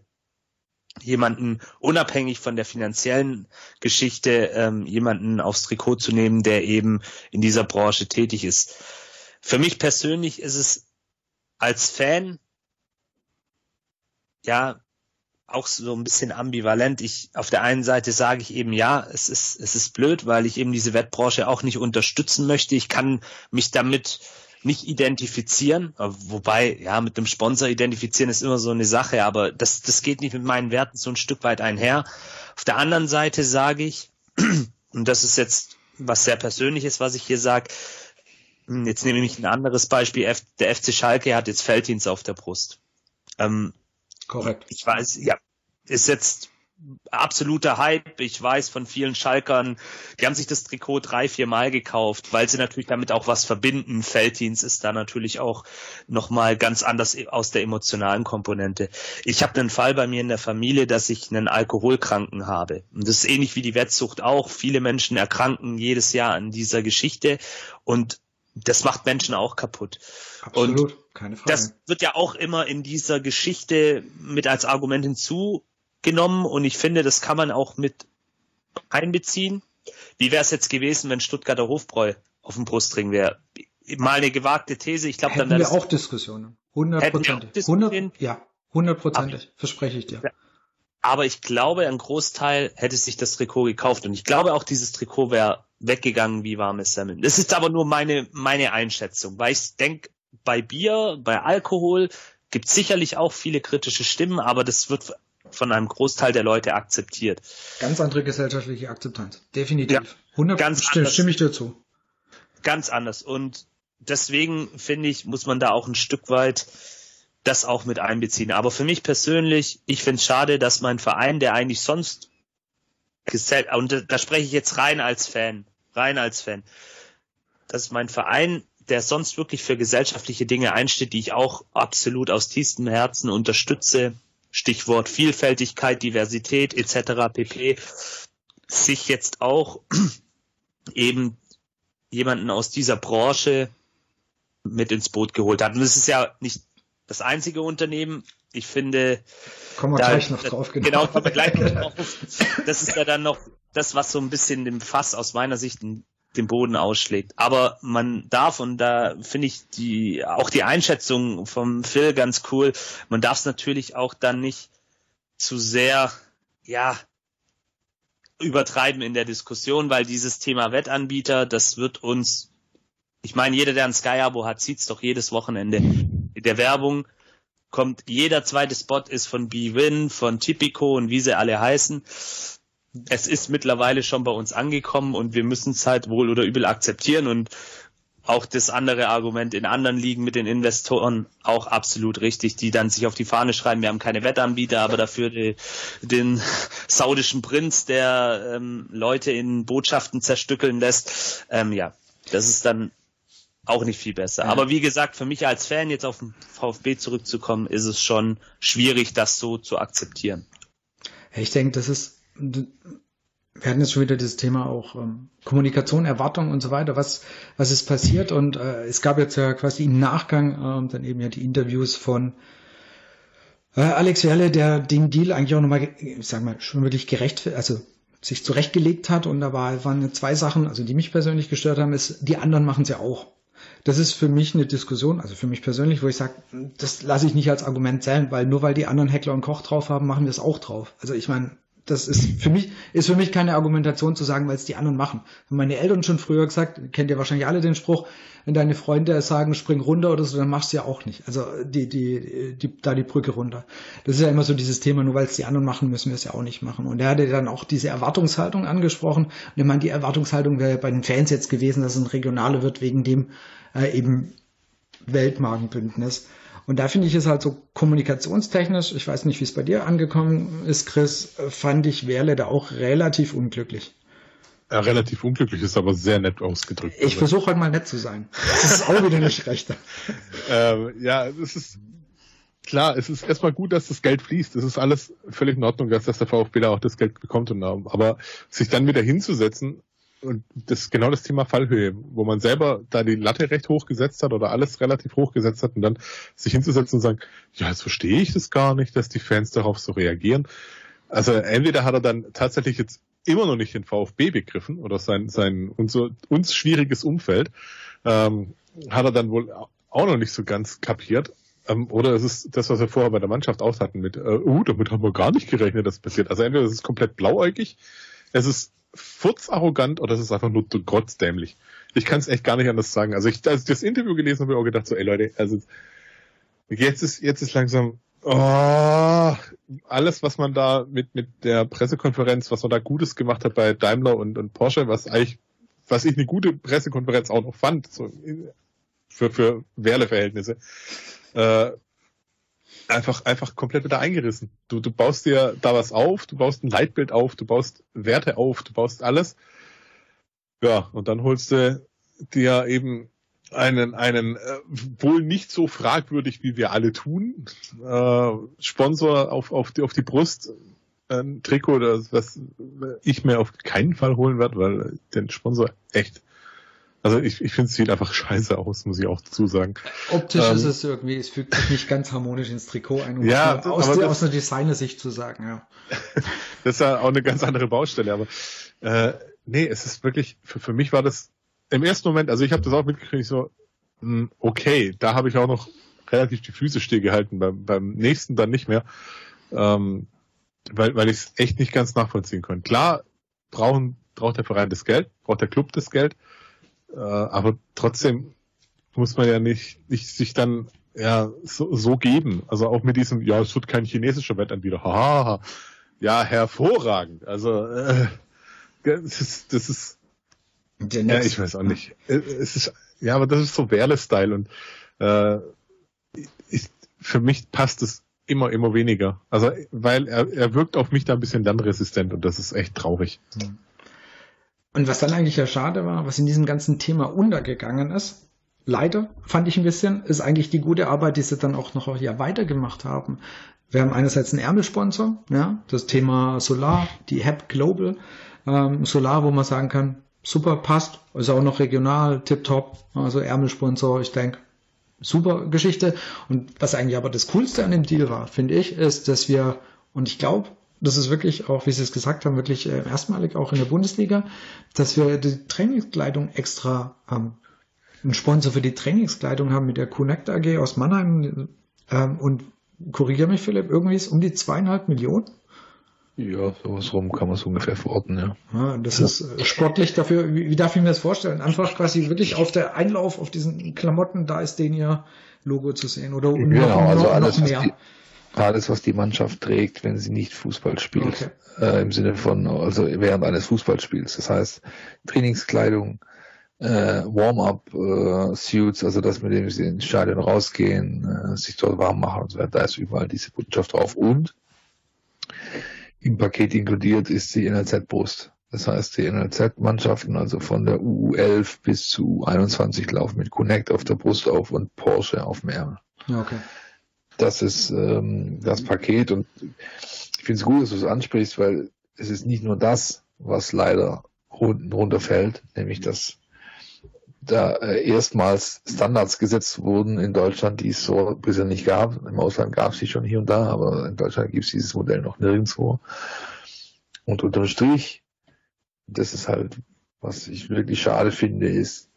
jemanden unabhängig von der finanziellen Geschichte, ähm, jemanden aufs Trikot zu nehmen, der eben in dieser Branche tätig ist. Für mich persönlich ist es als Fan ja auch so ein bisschen ambivalent. Ich auf der einen Seite sage ich eben ja, es ist es ist blöd, weil ich eben diese Wettbranche auch nicht unterstützen möchte. Ich kann mich damit nicht identifizieren, wobei ja mit dem Sponsor identifizieren ist immer so eine Sache, aber das das geht nicht mit meinen Werten so ein Stück weit einher. Auf der anderen Seite sage ich [clears throat] und das ist jetzt was sehr persönliches, was ich hier sage. Jetzt nehme ich ein anderes Beispiel. Der FC Schalke hat jetzt Felddienst auf der Brust. Ähm, Korrekt. Ich weiß, ja, ist jetzt absoluter Hype. Ich weiß von vielen Schalkern, die haben sich das Trikot drei, vier Mal gekauft, weil sie natürlich damit auch was verbinden. Felddienst ist da natürlich auch nochmal ganz anders aus der emotionalen Komponente. Ich habe einen Fall bei mir in der Familie, dass ich einen Alkoholkranken habe. Und das ist ähnlich wie die Wettsucht auch. Viele Menschen erkranken jedes Jahr an dieser Geschichte und das macht Menschen auch kaputt. Absolut, und keine Frage. Das wird ja auch immer in dieser Geschichte mit als Argument hinzugenommen und ich finde, das kann man auch mit einbeziehen. Wie wäre es jetzt gewesen, wenn Stuttgarter Hofbräu auf dem Brustring wäre? Mal eine gewagte These. Ich glaube, dann wäre wir auch Diskussionen. Hundertprozentig. Ja, hundertprozentig. Verspreche ich dir. Ja. Aber ich glaube, ein Großteil hätte sich das Trikot gekauft und ich glaube auch, dieses Trikot wäre weggegangen wie warme Semmeln. Das ist aber nur meine, meine Einschätzung, weil ich denke, bei Bier, bei Alkohol gibt sicherlich auch viele kritische Stimmen, aber das wird von einem Großteil der Leute akzeptiert. Ganz andere gesellschaftliche Akzeptanz. Definitiv. Ja, 100 ganz stimme, stimme ich dir zu. Ganz anders. Und deswegen finde ich, muss man da auch ein Stück weit das auch mit einbeziehen. Aber für mich persönlich, ich finde es schade, dass mein Verein, der eigentlich sonst und da spreche ich jetzt rein als Fan, rein als Fan, dass mein Verein, der sonst wirklich für gesellschaftliche Dinge einsteht, die ich auch absolut aus tiefstem Herzen unterstütze, Stichwort Vielfältigkeit, Diversität etc. pp, sich jetzt auch [clears throat] eben jemanden aus dieser Branche mit ins Boot geholt hat. Und es ist ja nicht das einzige Unternehmen. Ich finde, kommen wir da, gleich noch drauf. Genau, genau kommen wir gleich noch drauf. [laughs] Das ist ja dann noch das, was so ein bisschen dem Fass aus meiner Sicht den Boden ausschlägt. Aber man darf, und da finde ich die, auch die Einschätzung vom Phil ganz cool, man darf es natürlich auch dann nicht zu sehr, ja, übertreiben in der Diskussion, weil dieses Thema Wettanbieter, das wird uns, ich meine, jeder, der ein Sky-Abo hat, sieht's doch jedes Wochenende. In der Werbung kommt jeder zweite Spot ist von B-Win, von Tipico und wie sie alle heißen. Es ist mittlerweile schon bei uns angekommen und wir müssen es halt wohl oder übel akzeptieren und auch das andere Argument in anderen Ligen mit den Investoren auch absolut richtig, die dann sich auf die Fahne schreiben, wir haben keine Wettanbieter, aber dafür die, den [laughs] saudischen Prinz, der ähm, Leute in Botschaften zerstückeln lässt. Ähm, ja, das ist dann auch nicht viel besser. Ja. Aber wie gesagt, für mich als Fan jetzt auf den VfB zurückzukommen, ist es schon schwierig, das so zu akzeptieren. Ich denke, das ist wir hatten jetzt schon wieder das Thema auch ähm, Kommunikation, Erwartung und so weiter, was, was ist passiert und äh, es gab jetzt ja quasi im Nachgang ähm, dann eben ja die Interviews von äh, Alex Werle, der den Deal eigentlich auch nochmal, ich sag mal, schon wirklich gerecht, also sich zurechtgelegt hat und da war, waren zwei Sachen, also die mich persönlich gestört haben, ist, die anderen machen es ja auch. Das ist für mich eine Diskussion, also für mich persönlich, wo ich sage, das lasse ich nicht als Argument zählen, weil nur weil die anderen Heckler und Koch drauf haben, machen wir es auch drauf. Also ich meine, das ist für mich, ist für mich keine Argumentation zu sagen, weil es die anderen machen. Haben meine Eltern schon früher gesagt, kennt ihr wahrscheinlich alle den Spruch, wenn deine Freunde sagen, spring runter oder so, dann machst du ja auch nicht. Also die, die, die, da die Brücke runter. Das ist ja immer so dieses Thema, nur weil es die anderen machen, müssen wir es ja auch nicht machen. Und er hatte dann auch diese Erwartungshaltung angesprochen. Und ich meine, die Erwartungshaltung wäre bei den Fans jetzt gewesen, dass es ein Regionale wird, wegen dem äh, eben Weltmarkenbündnis. Und da finde ich es halt so kommunikationstechnisch, ich weiß nicht, wie es bei dir angekommen ist, Chris, fand ich Werle da auch relativ unglücklich. Ja, relativ unglücklich ist aber sehr nett ausgedrückt. Ich also. versuche halt mal nett zu sein. Das ist auch wieder nicht recht. [laughs] ähm, ja, es ist klar, es ist erstmal gut, dass das Geld fließt. Es ist alles völlig in Ordnung, dass, dass der VfB da auch das Geld bekommt. Und, aber sich dann wieder hinzusetzen und das ist genau das Thema Fallhöhe, wo man selber da die Latte recht hoch gesetzt hat oder alles relativ hoch gesetzt hat und dann sich hinzusetzen und sagen, ja, jetzt verstehe ich das gar nicht, dass die Fans darauf so reagieren. Also entweder hat er dann tatsächlich jetzt immer noch nicht den VfB begriffen oder sein, sein unser, uns schwieriges Umfeld, ähm, hat er dann wohl auch noch nicht so ganz kapiert. Ähm, oder es ist das, was wir vorher bei der Mannschaft aus hatten mit, äh, uh, damit haben wir gar nicht gerechnet, dass das passiert. Also entweder es ist komplett blauäugig, es ist furzarrogant oder es ist einfach nur grotzdämlich. Ich kann es echt gar nicht anders sagen. Also ich, als ich das Interview gelesen habe, habe ich auch gedacht so, ey Leute, also jetzt ist, jetzt ist langsam, oh, alles, was man da mit, mit der Pressekonferenz, was man da Gutes gemacht hat bei Daimler und, und Porsche, was eigentlich, was ich eine gute Pressekonferenz auch noch fand, so für, für Werle-Verhältnisse, äh, einfach, einfach komplett wieder eingerissen. Du, du baust dir da was auf, du baust ein Leitbild auf, du baust Werte auf, du baust alles. Ja, und dann holst du dir eben einen, einen äh, wohl nicht so fragwürdig, wie wir alle tun, äh, Sponsor auf, auf, die, auf die Brust, ein Trikot, das, was ich mir auf keinen Fall holen werde, weil den Sponsor echt also ich, ich finde es sieht einfach scheiße aus, muss ich auch dazu sagen. Optisch ähm, ist es irgendwie, es fügt sich nicht ganz harmonisch ins Trikot ein, um ja, aus, aber der, aus einer Designer-Sicht zu sagen, ja. [laughs] das ist ja auch eine ganz andere Baustelle, aber äh, nee, es ist wirklich, für, für mich war das im ersten Moment, also ich habe das auch mitgekriegt, so, mh, hm, okay, da habe ich auch noch relativ die Füße stillgehalten, beim, beim nächsten dann nicht mehr, ähm, weil, weil ich es echt nicht ganz nachvollziehen konnte. Klar, brauchen, braucht der Verein das Geld, braucht der Club das Geld, äh, aber trotzdem muss man ja nicht, nicht sich dann ja so, so geben. Also auch mit diesem, ja, es wird kein chinesischer Wettanbieter. Haha, ja, hervorragend. Also äh, das ist, das ist ja, ich weiß auch nicht. Äh, es ist, ja, aber das ist so Werle-Style und äh, ich, für mich passt es immer, immer weniger. Also, weil er, er wirkt auf mich da ein bisschen lernresistent und das ist echt traurig. Mhm. Und was dann eigentlich ja schade war, was in diesem ganzen Thema untergegangen ist, leider fand ich ein bisschen, ist eigentlich die gute Arbeit, die sie dann auch noch ja weitergemacht haben. Wir haben einerseits einen Ärmelsponsor, ja, das Thema Solar, die HEP Global ähm, Solar, wo man sagen kann, super, passt, ist auch noch regional, tipptopp, also Ärmelsponsor, ich denke, super Geschichte. Und was eigentlich aber das Coolste an dem Deal war, finde ich, ist, dass wir, und ich glaube, das ist wirklich auch, wie Sie es gesagt haben, wirklich äh, erstmalig auch in der Bundesliga, dass wir die Trainingskleidung extra ähm, einen Sponsor für die Trainingskleidung haben mit der Connect AG aus Mannheim ähm, und korrigiere mich Philipp, irgendwie ist um die zweieinhalb Millionen. Ja, sowas rum kann man so ungefähr verorten, ja. ja das ist äh, sportlich dafür, wie, wie darf ich mir das vorstellen? Einfach quasi wirklich auf der Einlauf, auf diesen Klamotten, da ist den ihr Logo zu sehen oder genau, noch, also noch, alles, noch mehr. Alles, was die Mannschaft trägt, wenn sie nicht Fußball spielt. Okay. Äh, Im Sinne von, also während eines Fußballspiels. Das heißt, Trainingskleidung, äh, Warm-up-Suits, äh, also dass mit dem sie ins Stadion rausgehen, äh, sich dort warm machen und so weiter. Da ist überall diese Botschaft drauf. Und im Paket inkludiert ist die NLZ-Brust. Das heißt, die NLZ-Mannschaften, also von der U11 bis zu U21, laufen mit Connect auf der Brust auf und Porsche auf dem Ärmel. Okay. Das ist ähm, das Paket und ich finde es gut, dass du es ansprichst, weil es ist nicht nur das, was leider unten runterfällt, nämlich dass da äh, erstmals Standards gesetzt wurden in Deutschland, die es so bisher nicht gab. Im Ausland gab es sie schon hier und da, aber in Deutschland gibt es dieses Modell noch nirgendwo. Und unterm Strich, das ist halt, was ich wirklich schade finde, ist,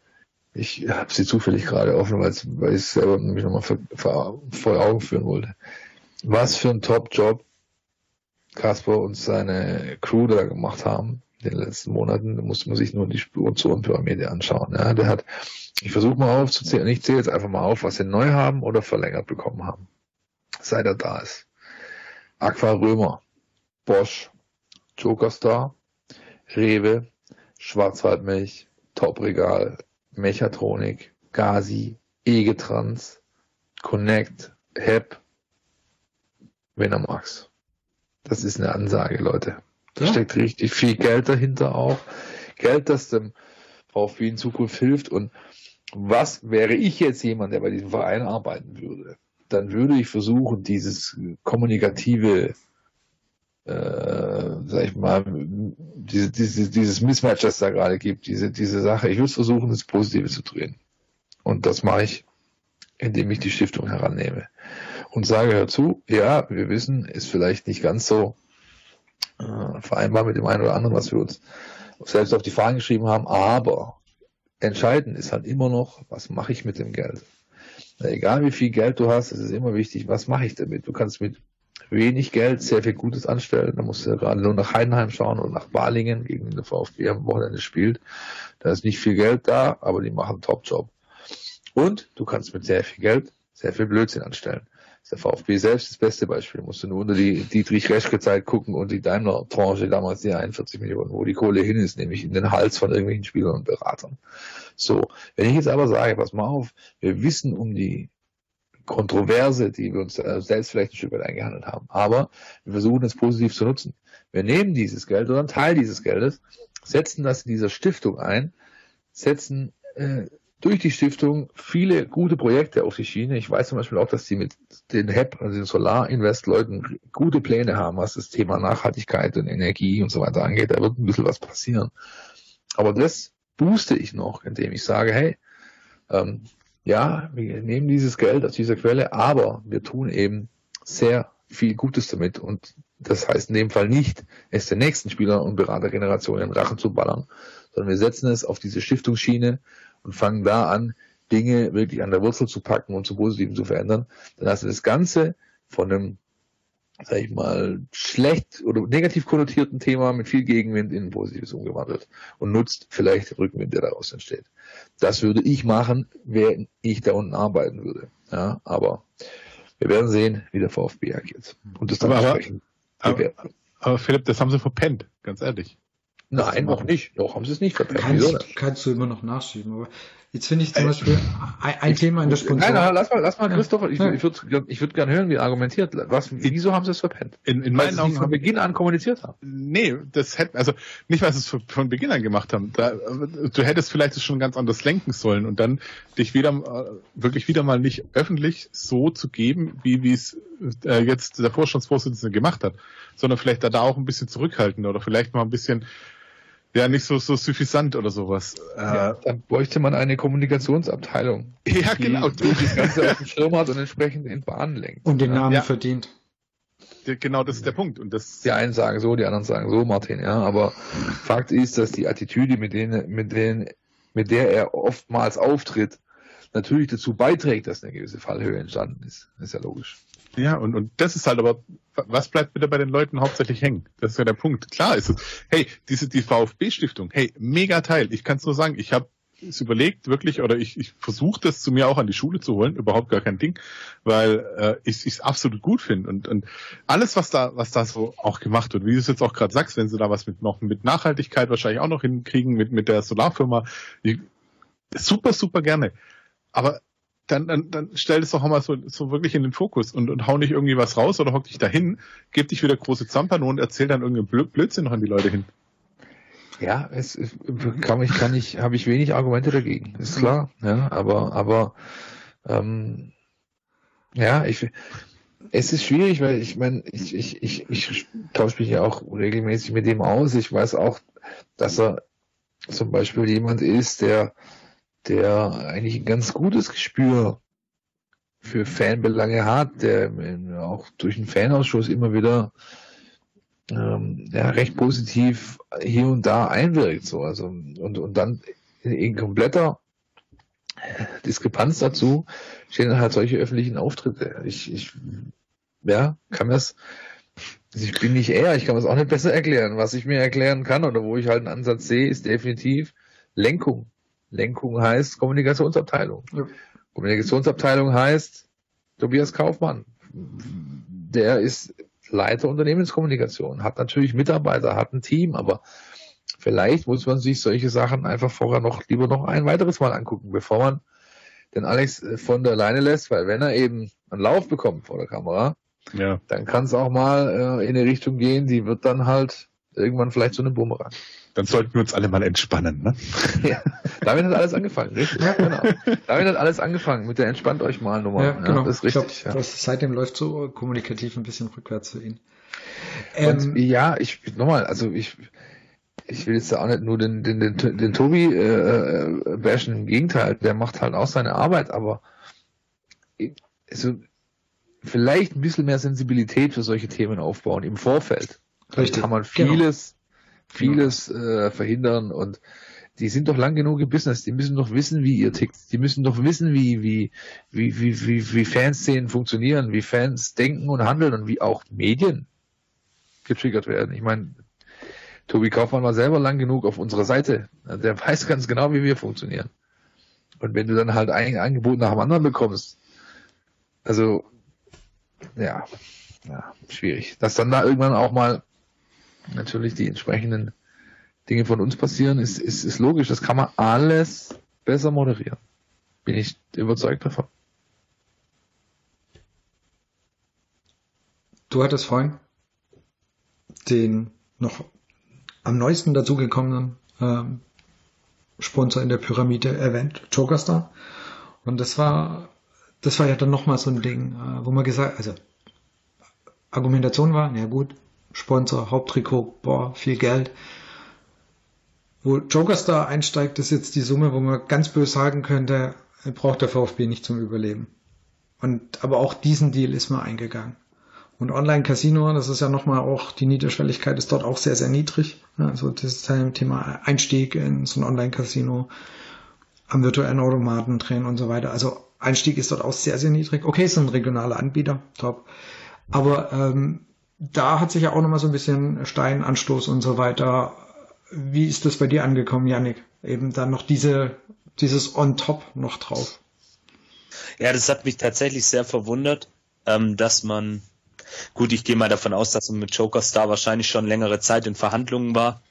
ich habe sie zufällig gerade offen, weil ich es selber mich nochmal vor, Augen führen wollte. Was für ein Top-Job Kasper und seine Crew da gemacht haben in den letzten Monaten, da muss man sich nur die Spurenpyramide anschauen. Ja, der hat, ich versuche mal aufzuzählen, ich zähle jetzt einfach mal auf, was sie neu haben oder verlängert bekommen haben, seit er da ist. Aqua Römer, Bosch, Jokerstar, Rewe, Schwarzwaldmilch, Topregal, Mechatronik, Gazi, Egetrans, Connect, HEP, Max. Das ist eine Ansage, Leute. Da ja. steckt richtig viel Geld dahinter auch. Geld, das dem VfB in Zukunft hilft. Und was wäre ich jetzt jemand, der bei diesem Verein arbeiten würde? Dann würde ich versuchen, dieses kommunikative, äh, sag ich mal, diese, diese, dieses Mismatch, das da gerade gibt, diese, diese Sache, ich würde versuchen, das Positive zu drehen. Und das mache ich, indem ich die Stiftung herannehme. Und sage, hör zu, ja, wir wissen, ist vielleicht nicht ganz so äh, vereinbar mit dem einen oder anderen, was wir uns selbst auf die Fahnen geschrieben haben. Aber entscheidend ist halt immer noch, was mache ich mit dem Geld? Egal wie viel Geld du hast, es ist immer wichtig, was mache ich damit? Du kannst mit wenig Geld sehr viel Gutes anstellen. Da musst du gerade nur nach Heidenheim schauen oder nach Balingen, gegen den VfB am Wochenende spielt. Da ist nicht viel Geld da, aber die machen einen Top-Job. Und du kannst mit sehr viel Geld sehr viel Blödsinn anstellen ist der VfB selbst das beste Beispiel. Du musst nur unter die Dietrich-Reschke-Zeit gucken und die Daimler-Tranche damals die 41 Millionen, wo die Kohle hin ist, nämlich in den Hals von irgendwelchen Spielern und Beratern. So, wenn ich jetzt aber sage, pass mal auf, wir wissen um die Kontroverse, die wir uns selbst vielleicht ein Stück weit eingehandelt haben, aber wir versuchen es positiv zu nutzen. Wir nehmen dieses Geld oder einen Teil dieses Geldes, setzen das in dieser Stiftung ein, setzen äh, durch die Stiftung viele gute Projekte auf die Schiene. Ich weiß zum Beispiel auch, dass sie mit den HEP, also den Solar-Invest-Leuten, gute Pläne haben, was das Thema Nachhaltigkeit und Energie und so weiter angeht. Da wird ein bisschen was passieren. Aber das booste ich noch, indem ich sage, hey, ähm, ja, wir nehmen dieses Geld aus dieser Quelle, aber wir tun eben sehr viel Gutes damit. Und das heißt in dem Fall nicht, es den nächsten Spieler und Beratergenerationen in Rachen zu ballern, sondern wir setzen es auf diese Stiftungsschiene und fangen da an, Dinge wirklich an der Wurzel zu packen und zu Positiven zu verändern, dann hast du das Ganze von einem, sag ich mal, schlecht oder negativ konnotierten Thema mit viel Gegenwind in ein positives umgewandelt und nutzt vielleicht den Rückenwind, der daraus entsteht. Das würde ich machen, wenn ich da unten arbeiten würde. Ja, aber wir werden sehen, wie der VfB agiert. Und das dann aber, aber, aber Philipp, das haben sie verpennt, ganz ehrlich. Nein, noch nicht. Noch haben sie es nicht verpennt. Kannst, kannst du immer noch nachschieben. Aber jetzt finde ich zum Beispiel ein, ein ich, Thema in der Sponsoren. Nein, nein, lass mal, lass mal, Christoph, ich, ich würde ich würd gerne hören, wie er argumentiert. Was, wieso haben sie es verpennt? In, in meinen Augen von Beginn an kommuniziert haben. Nee, das hätte, also nicht, weil sie es von Beginn an gemacht haben. Da, du hättest vielleicht es schon ganz anders lenken sollen und dann dich wieder, äh, wirklich wieder mal nicht öffentlich so zu geben, wie, wie es äh, jetzt der Vorstandsvorsitzende gemacht hat, sondern vielleicht da, da auch ein bisschen zurückhalten oder vielleicht mal ein bisschen ja, nicht so, so suffisant oder sowas. Ja, äh, dann bräuchte man eine Kommunikationsabteilung. Ja, die, genau. Die das Ganze auf dem Schirm hat und entsprechend in Bahnen lenkt. Und den Namen ja. verdient. Genau, das ist der Punkt. Und das die einen sagen so, die anderen sagen so, Martin, ja. Aber Fakt ist, dass die Attitüde, mit denen, mit denen, mit der er oftmals auftritt, natürlich dazu beiträgt, dass eine gewisse Fallhöhe entstanden ist. Das ist ja logisch. Ja, und, und das ist halt aber, was bleibt bitte bei den Leuten hauptsächlich hängen? Das ist ja der Punkt. Klar ist es, hey, diese, die VfB-Stiftung, hey, mega Teil. Ich kann es nur sagen, ich habe es überlegt, wirklich, oder ich, ich versuche das zu mir auch an die Schule zu holen, überhaupt gar kein Ding, weil äh, ich es absolut gut finde. Und, und alles, was da, was da so auch gemacht wird, wie du es jetzt auch gerade sagst, wenn sie da was mit noch mit Nachhaltigkeit wahrscheinlich auch noch hinkriegen, mit, mit der Solarfirma, ich, super, super gerne. Aber dann, dann, dann stell es doch auch mal so, so wirklich in den Fokus und, und hau nicht irgendwie was raus oder hock dich dahin, gib dich wieder große Zampano und erzähl dann irgendeinen Blödsinn noch an die Leute hin. Ja, es kann ich, kann ich, habe ich wenig Argumente dagegen, ist klar. Ja, aber, aber ähm, ja, ich, es ist schwierig, weil ich meine, ich, ich, ich, ich tausche mich ja auch regelmäßig mit dem aus. Ich weiß auch, dass er zum Beispiel jemand ist, der der eigentlich ein ganz gutes Gespür für Fanbelange hat, der auch durch den Fanausschuss immer wieder ähm, ja, recht positiv hier und da einwirkt. So. Also, und, und dann in kompletter Diskrepanz dazu stehen halt solche öffentlichen Auftritte. Ich, ich ja, kann das, ich bin nicht er, ich kann das auch nicht besser erklären. Was ich mir erklären kann oder wo ich halt einen Ansatz sehe, ist definitiv Lenkung. Lenkung heißt Kommunikationsabteilung. Ja. Kommunikationsabteilung heißt Tobias Kaufmann. Der ist Leiter Unternehmenskommunikation, hat natürlich Mitarbeiter, hat ein Team, aber vielleicht muss man sich solche Sachen einfach vorher noch lieber noch ein weiteres Mal angucken, bevor man den Alex von der Leine lässt, weil wenn er eben einen Lauf bekommt vor der Kamera, ja. dann kann es auch mal äh, in eine Richtung gehen, die wird dann halt irgendwann vielleicht zu einem Bumerang. Dann sollten wir uns alle mal entspannen, ne? [laughs] ja, damit hat alles angefangen, richtig? Ja, genau. Damit hat alles angefangen, mit der Entspannt euch mal Nummer. Ja, genau. Ja, das ist richtig. Ich glaub, ja. das, seitdem läuft so kommunikativ ein bisschen rückwärts für ihn. Ähm, ja, ich, nochmal, also ich, ich will jetzt da auch nicht nur den, den, den, den Tobi äh, äh, bashen, im Gegenteil, der macht halt auch seine Arbeit, aber also, vielleicht ein bisschen mehr Sensibilität für solche Themen aufbauen im Vorfeld. Richtig. Kann man genau. vieles vieles äh, verhindern und die sind doch lang genug im Business, die müssen doch wissen, wie ihr tickt, die müssen doch wissen, wie, wie, wie, wie, wie, wie Fanszenen funktionieren, wie Fans denken und handeln und wie auch Medien getriggert werden. Ich meine, Tobi Kaufmann war selber lang genug auf unserer Seite. Der weiß ganz genau, wie wir funktionieren. Und wenn du dann halt ein Angebot nach dem anderen bekommst, also, ja, ja, schwierig. Dass dann da irgendwann auch mal natürlich die entsprechenden Dinge von uns passieren, ist, ist, ist logisch. Das kann man alles besser moderieren. Bin ich überzeugt davon. Du hattest vorhin den noch am neuesten dazugekommenen ähm, Sponsor in der Pyramide erwähnt, Jokerstar. Und das war, das war ja dann nochmal so ein Ding, äh, wo man gesagt, also Argumentation war, ja gut, Sponsor, Haupttrikot, boah, viel Geld. Wo Jokerstar einsteigt, ist jetzt die Summe, wo man ganz böse sagen könnte, braucht der VfB nicht zum Überleben. Und, aber auch diesen Deal ist man eingegangen. Und Online-Casino, das ist ja nochmal auch, die Niederschwelligkeit ist dort auch sehr, sehr niedrig. Also das ist ein Thema Einstieg in so ein Online-Casino, am virtuellen Automaten drehen und so weiter. Also Einstieg ist dort auch sehr, sehr niedrig. Okay, ist ein regionaler Anbieter, top. Aber ähm, da hat sich ja auch nochmal so ein bisschen Steinanstoß und so weiter. Wie ist das bei dir angekommen, Yannick? Eben dann noch diese, dieses On-Top noch drauf. Ja, das hat mich tatsächlich sehr verwundert, ähm, dass man, gut, ich gehe mal davon aus, dass man mit Joker Star wahrscheinlich schon längere Zeit in Verhandlungen war,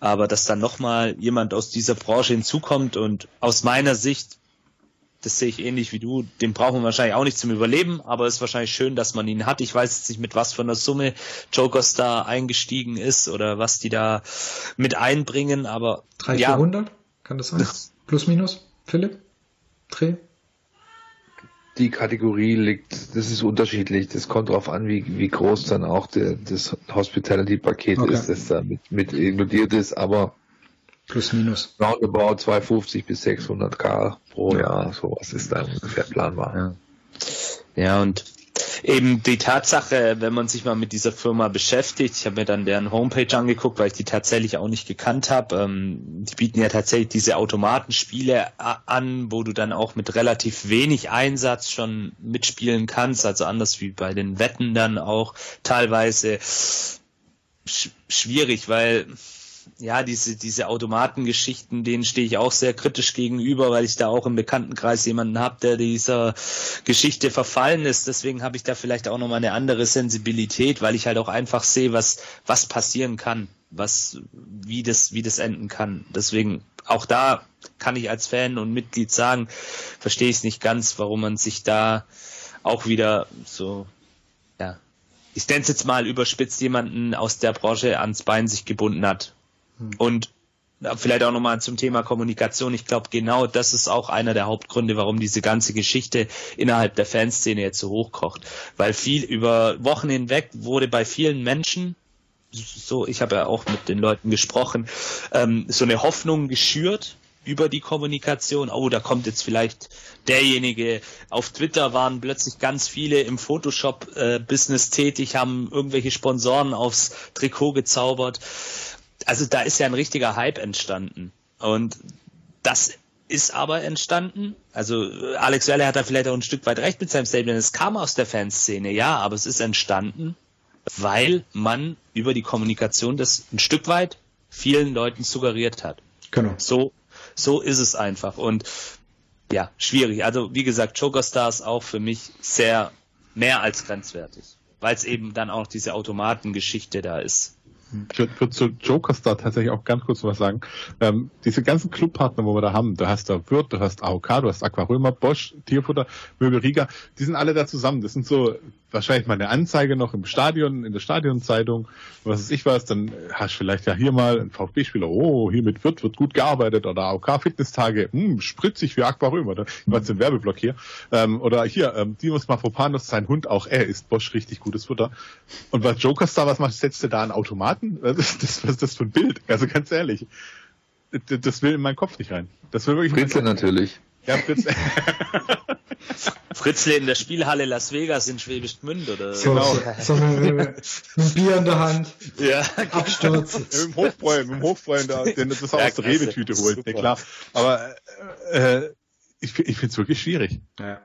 aber dass dann nochmal jemand aus dieser Branche hinzukommt und aus meiner Sicht das sehe ich ähnlich wie du. Den brauchen wir wahrscheinlich auch nicht zum Überleben, aber es ist wahrscheinlich schön, dass man ihn hat. Ich weiß jetzt nicht, mit was von der Summe Jokers da eingestiegen ist oder was die da mit einbringen, aber 300, ja. 400? Kann das sein? [laughs] Plus, minus? Philipp? Dreh? Die Kategorie liegt, das ist unterschiedlich. Das kommt darauf an, wie, wie groß dann auch der, das Hospitality-Paket okay. ist, das da mit, mit inkludiert ist, aber Plus minus. Roundabout 250 bis 600 K pro Jahr, sowas ist da ungefähr planbar. Ja, ja und eben die Tatsache, wenn man sich mal mit dieser Firma beschäftigt, ich habe mir dann deren Homepage angeguckt, weil ich die tatsächlich auch nicht gekannt habe. Ähm, die bieten ja tatsächlich diese Automatenspiele an, wo du dann auch mit relativ wenig Einsatz schon mitspielen kannst, also anders wie bei den Wetten dann auch teilweise sch schwierig, weil ja, diese, diese Automatengeschichten, denen stehe ich auch sehr kritisch gegenüber, weil ich da auch im Bekanntenkreis jemanden habe, der dieser Geschichte verfallen ist. Deswegen habe ich da vielleicht auch nochmal eine andere Sensibilität, weil ich halt auch einfach sehe, was, was passieren kann, was, wie das, wie das enden kann. Deswegen auch da kann ich als Fan und Mitglied sagen, verstehe ich es nicht ganz, warum man sich da auch wieder so, ja, ich nenne jetzt mal überspitzt, jemanden aus der Branche ans Bein sich gebunden hat. Hm. Und vielleicht auch nochmal zum Thema Kommunikation. Ich glaube, genau das ist auch einer der Hauptgründe, warum diese ganze Geschichte innerhalb der Fanszene jetzt so hochkocht. Weil viel über Wochen hinweg wurde bei vielen Menschen, so, ich habe ja auch mit den Leuten gesprochen, ähm, so eine Hoffnung geschürt über die Kommunikation. Oh, da kommt jetzt vielleicht derjenige. Auf Twitter waren plötzlich ganz viele im Photoshop-Business äh, tätig, haben irgendwelche Sponsoren aufs Trikot gezaubert also da ist ja ein richtiger Hype entstanden. Und das ist aber entstanden. Also Alex Werle hat da vielleicht auch ein Stück weit recht mit seinem Statement. Es kam aus der Fanszene, ja, aber es ist entstanden, weil man über die Kommunikation das ein Stück weit vielen Leuten suggeriert hat. Genau. So, so ist es einfach. Und ja, schwierig. Also wie gesagt, Joker Stars auch für mich sehr mehr als grenzwertig, weil es eben dann auch diese Automatengeschichte da ist. Ich würde würd zu Joker Star tatsächlich auch ganz kurz was sagen. Ähm, diese ganzen Clubpartner, wo wir da haben, du hast da Wirt, du hast AOK, du hast Aquarömer, Bosch, Tierfutter, Möbel Riga, die sind alle da zusammen. Das sind so wahrscheinlich mal eine Anzeige noch im Stadion, in der Stadionzeitung, was weiß ich was, dann hast du vielleicht ja hier mal einen VfB-Spieler, oh, hier mit Wirt wird gut gearbeitet oder AOK Fitnesstage, hm, spritzig wie Aquarömer, da war jetzt im Werbeblock hier. Ähm, oder hier, ähm, Dinos Mafropanos, sein Hund, auch er isst Bosch richtig gutes Futter. Und was Joker Star, was macht, setzt du da einen Automaten? [laughs] Was ist das, was ist das für ein Bild? Also ganz ehrlich. Das will in meinen Kopf nicht rein. Das will wirklich Fritze natürlich. Ja, Fritz. [laughs] Fritzle in der Spielhalle Las Vegas in Schwäbisch Gmünd oder so, genau. So, so mit, mit Bier in der Hand. Ja. Absturz. mit dem Hochfreund, mit dem Hochfreund, der das ja, aus der Rewe-Tüte holt. Ja, klar. Aber äh, ich, ich finde es wirklich schwierig. Ja.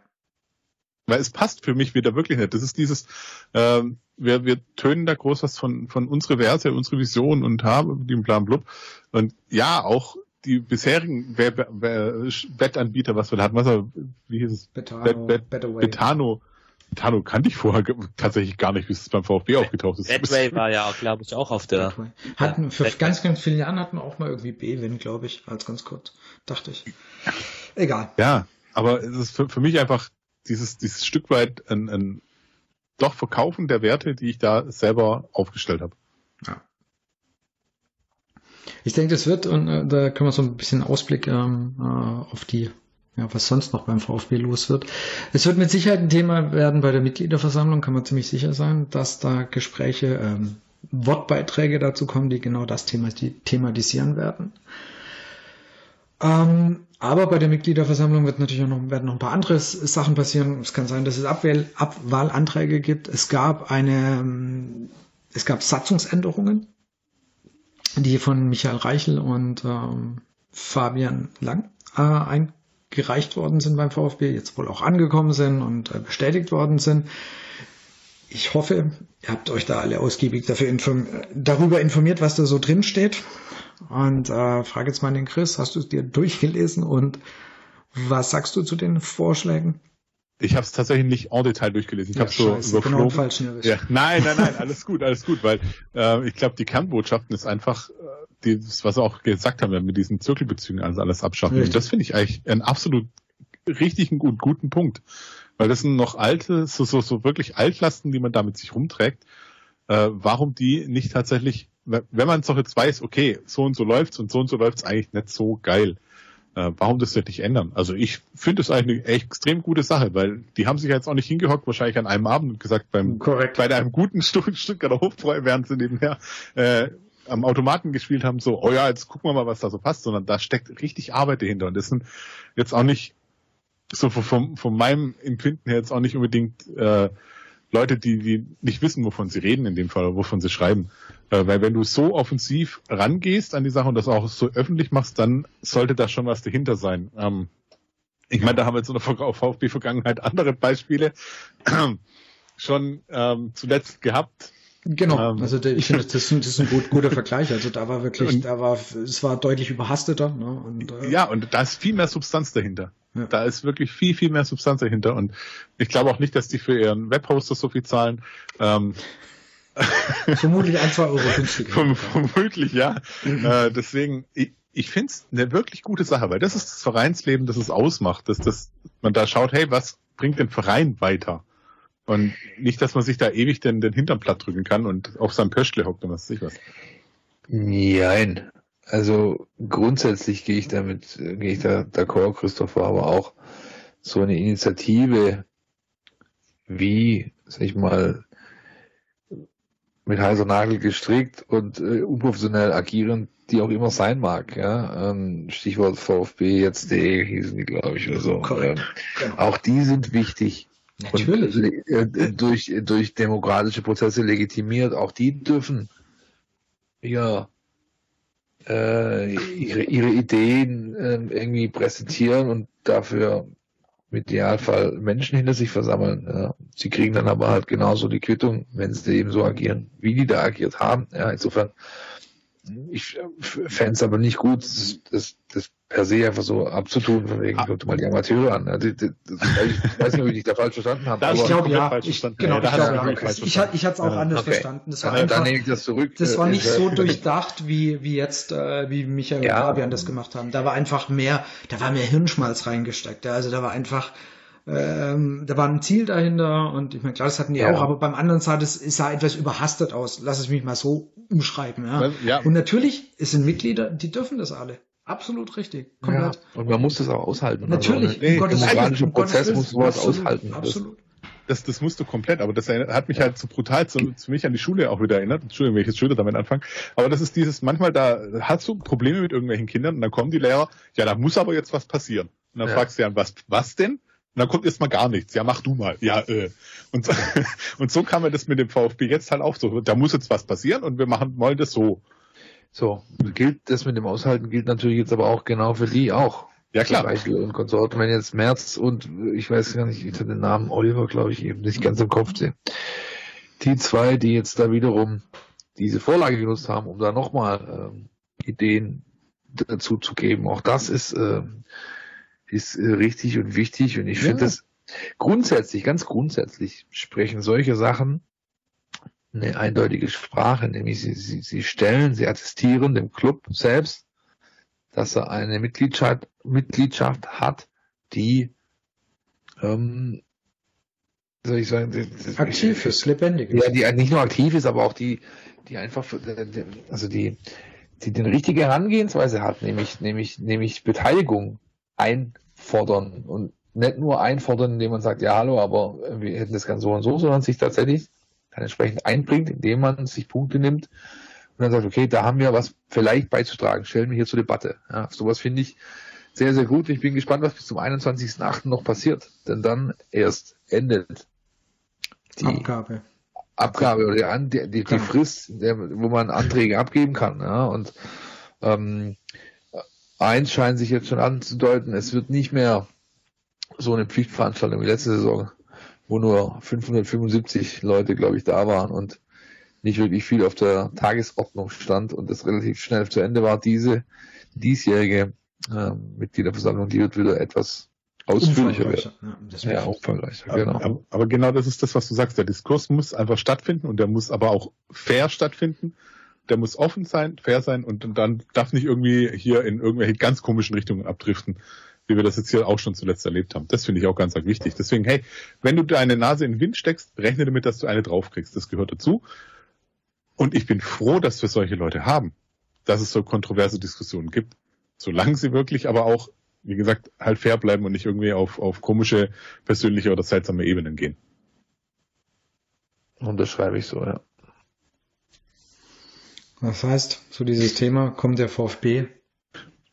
Weil es passt für mich wieder wirklich nicht. Das ist dieses, ähm, wir, wir tönen da groß was von, von unsere Werte, unsere Vision und haben den Plan blub. Und ja, auch die bisherigen Wettanbieter, was wir da hatten, was er, wie hieß es? Betano, Bet, Bet, Betaway. Betano. Betano kannte ich vorher tatsächlich gar nicht, wie es beim VfB aufgetaucht ist. Betway war ja, glaube ich, auch auf der. Betway. Hatten für Betway. ganz, ganz viele Jahre hatten auch mal irgendwie B-Win, glaube ich, als ganz kurz. Dachte ich. Egal. Ja, aber es ist für, für mich einfach dieses, dieses Stück weit ein, ein doch Verkaufen der Werte, die ich da selber aufgestellt habe. Ja. Ich denke, das wird, und äh, da können wir so ein bisschen Ausblick ähm, äh, auf die, ja, was sonst noch beim VfB los wird. Es wird mit Sicherheit ein Thema werden bei der Mitgliederversammlung, kann man ziemlich sicher sein, dass da Gespräche, ähm, Wortbeiträge dazu kommen, die genau das Thema, die thematisieren werden. Ähm, aber bei der Mitgliederversammlung wird natürlich auch noch, werden noch ein paar andere Sachen passieren. Es kann sein, dass es Abwahl, Abwahlanträge gibt. Es gab eine, ähm, es gab Satzungsänderungen die von Michael Reichel und ähm, Fabian Lang äh, eingereicht worden sind beim VfB, jetzt wohl auch angekommen sind und äh, bestätigt worden sind. Ich hoffe, ihr habt euch da alle ausgiebig dafür inform darüber informiert, was da so drin steht. Und äh, frage jetzt mal den Chris, hast du es dir durchgelesen und was sagst du zu den Vorschlägen? Ich habe es tatsächlich nicht en Detail durchgelesen. Ich ja, habe so überflogen. Ja, nein, nein, nein, alles gut, alles gut, weil äh, ich glaube, die Kernbotschaften ist einfach, äh, das, was wir auch gesagt haben, mit diesen Zirkelbezügen also alles abschaffen. Richtig. Das finde ich eigentlich einen absolut richtigen und guten Punkt, weil das sind noch alte, so so, so wirklich Altlasten, die man damit sich rumträgt. Äh, warum die nicht tatsächlich, wenn man es doch jetzt weiß, okay, so und so läuft's und so und so läuft's eigentlich nicht so geil äh, warum das nicht ändern? Also ich finde es eigentlich eine extrem gute Sache, weil die haben sich jetzt auch nicht hingehockt, wahrscheinlich an einem Abend und gesagt, beim, Korrekt. bei einem guten [laughs] Stück, Stück der Hofbräu, während sie nebenher äh, am Automaten gespielt haben, so, oh ja, jetzt gucken wir mal, was da so passt, sondern da steckt richtig Arbeit dahinter. Und das sind jetzt auch nicht, so von, von meinem Empfinden her jetzt auch nicht unbedingt äh, Leute, die, die nicht wissen, wovon sie reden in dem Fall, wovon sie schreiben. Äh, weil wenn du so offensiv rangehst an die Sache und das auch so öffentlich machst, dann sollte da schon was dahinter sein. Ähm, ich meine, da haben wir jetzt in der VfB-Vergangenheit andere Beispiele [clears throat] schon ähm, zuletzt gehabt. Genau, ähm, also ich finde, das ist, ein, das ist ein gut, guter Vergleich. Also da war wirklich, und, da war, es war deutlich überhasteter. Ne? Und, äh, ja, und da ist viel mehr Substanz dahinter. Ja. Da ist wirklich viel, viel mehr Substanz dahinter. Und ich glaube auch nicht, dass die für ihren Webhoster so viel zahlen. Ähm, Vermutlich ein, zwei Euro [laughs] günstiger. Vermutlich, ja. Mhm. Äh, deswegen, ich, ich finde es eine wirklich gute Sache, weil das ist das Vereinsleben, das es ausmacht, dass, dass man da schaut, hey, was bringt den Verein weiter? Und nicht, dass man sich da ewig den, den Hintern platt drücken kann und auf seinem Pöschle hockt und was weiß ich was. Nein. Also grundsätzlich gehe ich damit, gehe ich da d'accord, Christopher, aber auch so eine Initiative wie, sag ich mal, mit heißer Nagel gestrickt und äh, unprofessionell agieren, die auch immer sein mag. Ja? Ähm, Stichwort VfB jetzt D hießen die, glaube ich, oder so. Ähm, genau. Auch die sind wichtig. Natürlich. Und, äh, durch, durch demokratische Prozesse legitimiert. Auch die dürfen ja äh, ihre, ihre Ideen äh, irgendwie präsentieren und dafür im Idealfall Menschen hinter sich versammeln. Ja. Sie kriegen dann aber halt genauso die Quittung, wenn sie eben so agieren, wie die da agiert haben. Ja, insofern, ich fände es aber nicht gut, das, das, das per se einfach so abzutun, von wegen, guck mal die Amateure an. Also, das, ich weiß nicht, ob ich dich da falsch verstanden habe. ich glaube ja, ich, genau, ich, glaube, ja. ich, ich, ich hatte es auch anders okay. verstanden. Das war einfach, dann nehme ich das zurück. Das war nicht so [laughs] durchdacht, wie, wie jetzt, äh, wie Michael ja. und Fabian das gemacht haben. Da war einfach mehr, da war mehr Hirnschmalz reingesteckt. Also da war einfach, ähm, da war ein Ziel dahinter und ich meine, klar, das hatten die ja. auch, aber beim anderen sah das sah etwas überhastet aus. Lass es mich mal so umschreiben. Ja. ja. Und natürlich, es sind Mitglieder, die dürfen das alle. Absolut richtig. Komplett. Ja, und man muss das auch aushalten. Natürlich. Also, nee, Im demokratischen Prozess muss sowas absolut, aushalten. Absolut. Das, das musst du komplett, aber das hat mich halt so brutal zu, zu mich an die Schule auch wieder erinnert. Entschuldigung, wenn ich jetzt schon damit anfange. Aber das ist dieses, manchmal da hast du Probleme mit irgendwelchen Kindern und dann kommen die Lehrer, ja, da muss aber jetzt was passieren. Und dann ja. fragst du ja, was, was denn? Und dann kommt erstmal gar nichts. Ja, mach du mal. Ja, äh. Und, [laughs] und so kam mir das mit dem VfB jetzt halt auch so. Da muss jetzt was passieren und wir machen, wollen das so. So, gilt das mit dem Aushalten gilt natürlich jetzt aber auch genau für die auch. Ja klar. Beispiel und Konsorten, wenn jetzt Merz und ich weiß gar nicht, ich hatte den Namen Oliver, glaube ich, eben nicht ganz im Kopf sehen. Die zwei, die jetzt da wiederum diese Vorlage genutzt haben, um da nochmal ähm, Ideen dazu zu geben, auch das ist, äh, ist äh, richtig und wichtig und ich ja. finde das grundsätzlich, ganz grundsätzlich sprechen solche Sachen eine eindeutige Sprache, nämlich sie, sie, sie stellen, sie attestieren dem Club selbst, dass er eine Mitgliedschaft, Mitgliedschaft hat, die ähm, soll ich sagen, aktiv ist, lebendig ist. Ja, die nicht nur aktiv ist, aber auch die, die einfach, also die, die den richtige Herangehensweise hat, nämlich, nämlich, nämlich Beteiligung einfordern und nicht nur einfordern, indem man sagt, ja, hallo, aber wir hätten das ganz so und so, sondern sich tatsächlich dann entsprechend einbringt, indem man sich Punkte nimmt und dann sagt, okay, da haben wir was vielleicht beizutragen, stellen wir hier zur Debatte. Ja, sowas finde ich sehr, sehr gut. Ich bin gespannt, was bis zum 21.08. noch passiert, denn dann erst endet die Abgabe. Abgabe oder die, die, die Frist, der, wo man Anträge abgeben kann. Ja, und ähm, eins scheint sich jetzt schon anzudeuten, es wird nicht mehr so eine Pflichtveranstaltung wie letzte Saison wo nur 575 Leute, glaube ich, da waren und nicht wirklich viel auf der Tagesordnung stand und das relativ schnell zu Ende war. Diese diesjährige äh, Mitgliederversammlung, die wird wieder etwas ausführlicher werden. Ja, ja umfangreicher, genau. Aber, aber, genau das ist das, was du sagst. Der Diskurs muss einfach stattfinden und der muss aber auch fair stattfinden. Der muss offen sein, fair sein und dann darf nicht irgendwie hier in irgendwelche ganz komischen Richtungen abdriften wie wir das jetzt hier auch schon zuletzt erlebt haben. Das finde ich auch ganz wichtig. Deswegen, hey, wenn du deine Nase in den Wind steckst, rechne damit, dass du eine draufkriegst. Das gehört dazu. Und ich bin froh, dass wir solche Leute haben, dass es so kontroverse Diskussionen gibt. Solange sie wirklich aber auch, wie gesagt, halt fair bleiben und nicht irgendwie auf, auf komische, persönliche oder seltsame Ebenen gehen. Und das schreibe ich so, ja. Das heißt, zu dieses Thema kommt der VfB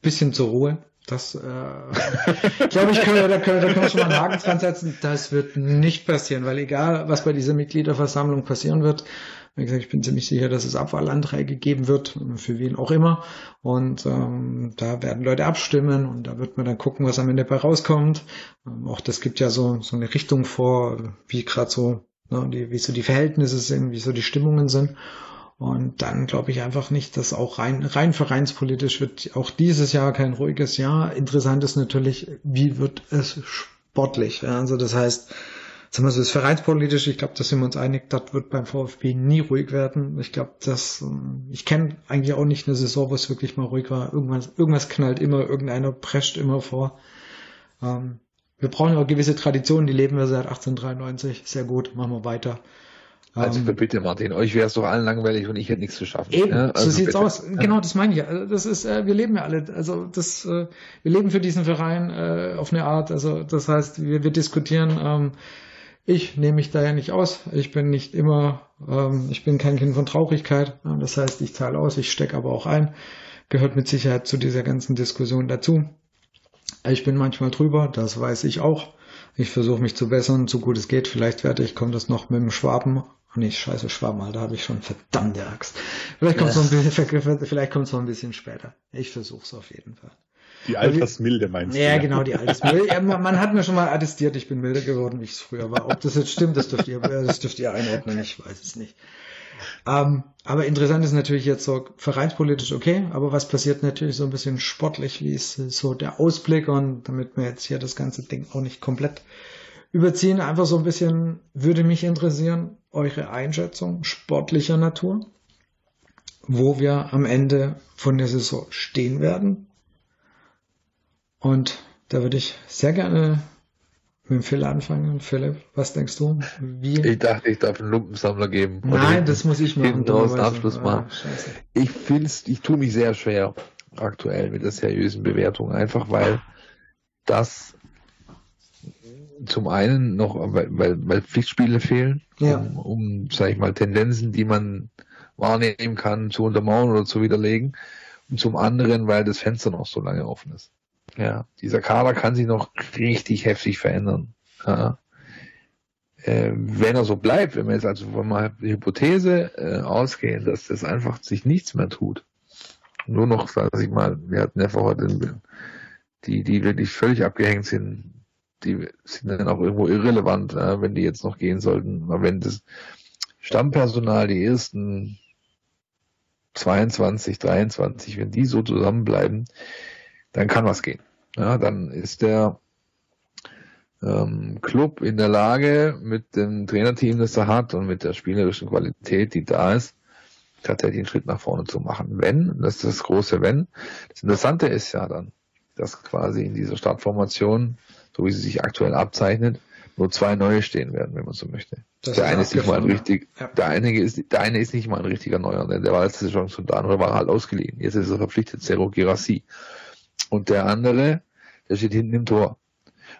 bisschen zur Ruhe Das, äh, [laughs] glaube ich, können wir, da, können, da können wir schon mal einen Haken dran setzen. Das wird nicht passieren, weil egal, was bei dieser Mitgliederversammlung passieren wird, wie gesagt, ich bin ziemlich sicher, dass es Abwahlanträge geben wird, für wen auch immer. Und ähm, da werden Leute abstimmen und da wird man dann gucken, was am Ende dabei rauskommt. Ähm, auch das gibt ja so, so eine Richtung vor, wie gerade so, ne, die, wie so die Verhältnisse sind, wie so die Stimmungen sind. Und dann glaube ich einfach nicht, dass auch rein, rein vereinspolitisch wird auch dieses Jahr kein ruhiges Jahr. Interessant ist natürlich, wie wird es sportlich? Also das heißt, sagen wir so, das vereinspolitisch, ich glaube, da sind wir uns einig, das wird beim VfB nie ruhig werden. Ich glaube, dass ähm, ich kenne eigentlich auch nicht eine Saison, wo es wirklich mal ruhig war. Irgendwas, irgendwas knallt immer, irgendeiner prescht immer vor. Ähm, wir brauchen auch gewisse Traditionen, die leben wir seit 1893. Sehr gut, machen wir weiter. Also ähm, bitte, Martin, euch wäre es doch allen langweilig und ich hätte nichts zu schaffen. Eben, ja, also so sieht's bitte. aus. Genau, das meine ich. Also das ist, äh, wir leben ja alle, also das, äh, wir leben für diesen Verein äh, auf eine Art. Also das heißt, wir, wir diskutieren. Ähm, ich nehme mich da ja nicht aus. Ich bin nicht immer, ähm, ich bin kein Kind von Traurigkeit. Das heißt, ich zahle aus, ich stecke aber auch ein. Gehört mit Sicherheit zu dieser ganzen Diskussion dazu. Ich bin manchmal drüber, das weiß ich auch. Ich versuche mich zu bessern, so gut es geht. Vielleicht werde ich, kommt das noch mit dem Schwaben Nee, scheiße, Schwaben, da habe ich schon verdammte Axt. Vielleicht kommt es noch ein bisschen, vielleicht kommt noch ein bisschen später. Ich versuche es auf jeden Fall. Die Altersmilde meinst ja, du? Ja, genau, die Altersmilde. Ja, man, man, hat mir schon mal attestiert, ich bin milder geworden, wie ich es früher war. Ob das jetzt stimmt, das dürft ihr, das dürft ihr einordnen, ich weiß es nicht. Ähm, aber interessant ist natürlich jetzt so vereinspolitisch okay, aber was passiert natürlich so ein bisschen sportlich, wie ist so der Ausblick und damit wir jetzt hier das ganze Ding auch nicht komplett überziehen, einfach so ein bisschen würde mich interessieren, eure Einschätzung sportlicher Natur, wo wir am Ende von der Saison stehen werden. Und da würde ich sehr gerne mit dem Phil anfangen. Philipp, was denkst du? Wie? Ich dachte, ich darf einen Lumpensammler geben. Nein, das muss ich machen. Hinten Abschluss machen. Ah, ich finde ich tue mich sehr schwer aktuell mit der seriösen Bewertung, einfach weil das zum einen noch, weil, weil, weil Pflichtspiele fehlen, ja. um, um, sag ich mal, Tendenzen, die man wahrnehmen kann, zu untermauern oder zu widerlegen. Und zum anderen, weil das Fenster noch so lange offen ist. Ja, dieser Kader kann sich noch richtig heftig verändern. Ja. Äh, wenn er so bleibt, wenn wir jetzt also von mal Hypothese äh, ausgehen, dass das einfach sich nichts mehr tut, nur noch, sag ich mal, wir hatten ja vorher den, die, die wirklich völlig abgehängt sind, die sind dann auch irgendwo irrelevant, äh, wenn die jetzt noch gehen sollten. Aber wenn das Stammpersonal, die ersten 22, 23, wenn die so zusammenbleiben, dann kann was gehen. Ja, dann ist der ähm, Club in der Lage, mit dem Trainerteam, das er hat und mit der spielerischen Qualität, die da ist, tatsächlich einen Schritt nach vorne zu machen. Wenn, das ist das große Wenn. Das Interessante ist ja dann, dass quasi in dieser Startformation so wie sie sich aktuell abzeichnet, nur zwei neue stehen werden, wenn man so möchte. Das der eine ist nicht mal ein richtig, ja. der eine ist, der eine ist nicht mal ein richtiger Neuer, der war letzte Saison schon der war halt ausgeliehen. Jetzt ist er verpflichtet, Zero Girassi. Und der andere, der steht hinten im Tor.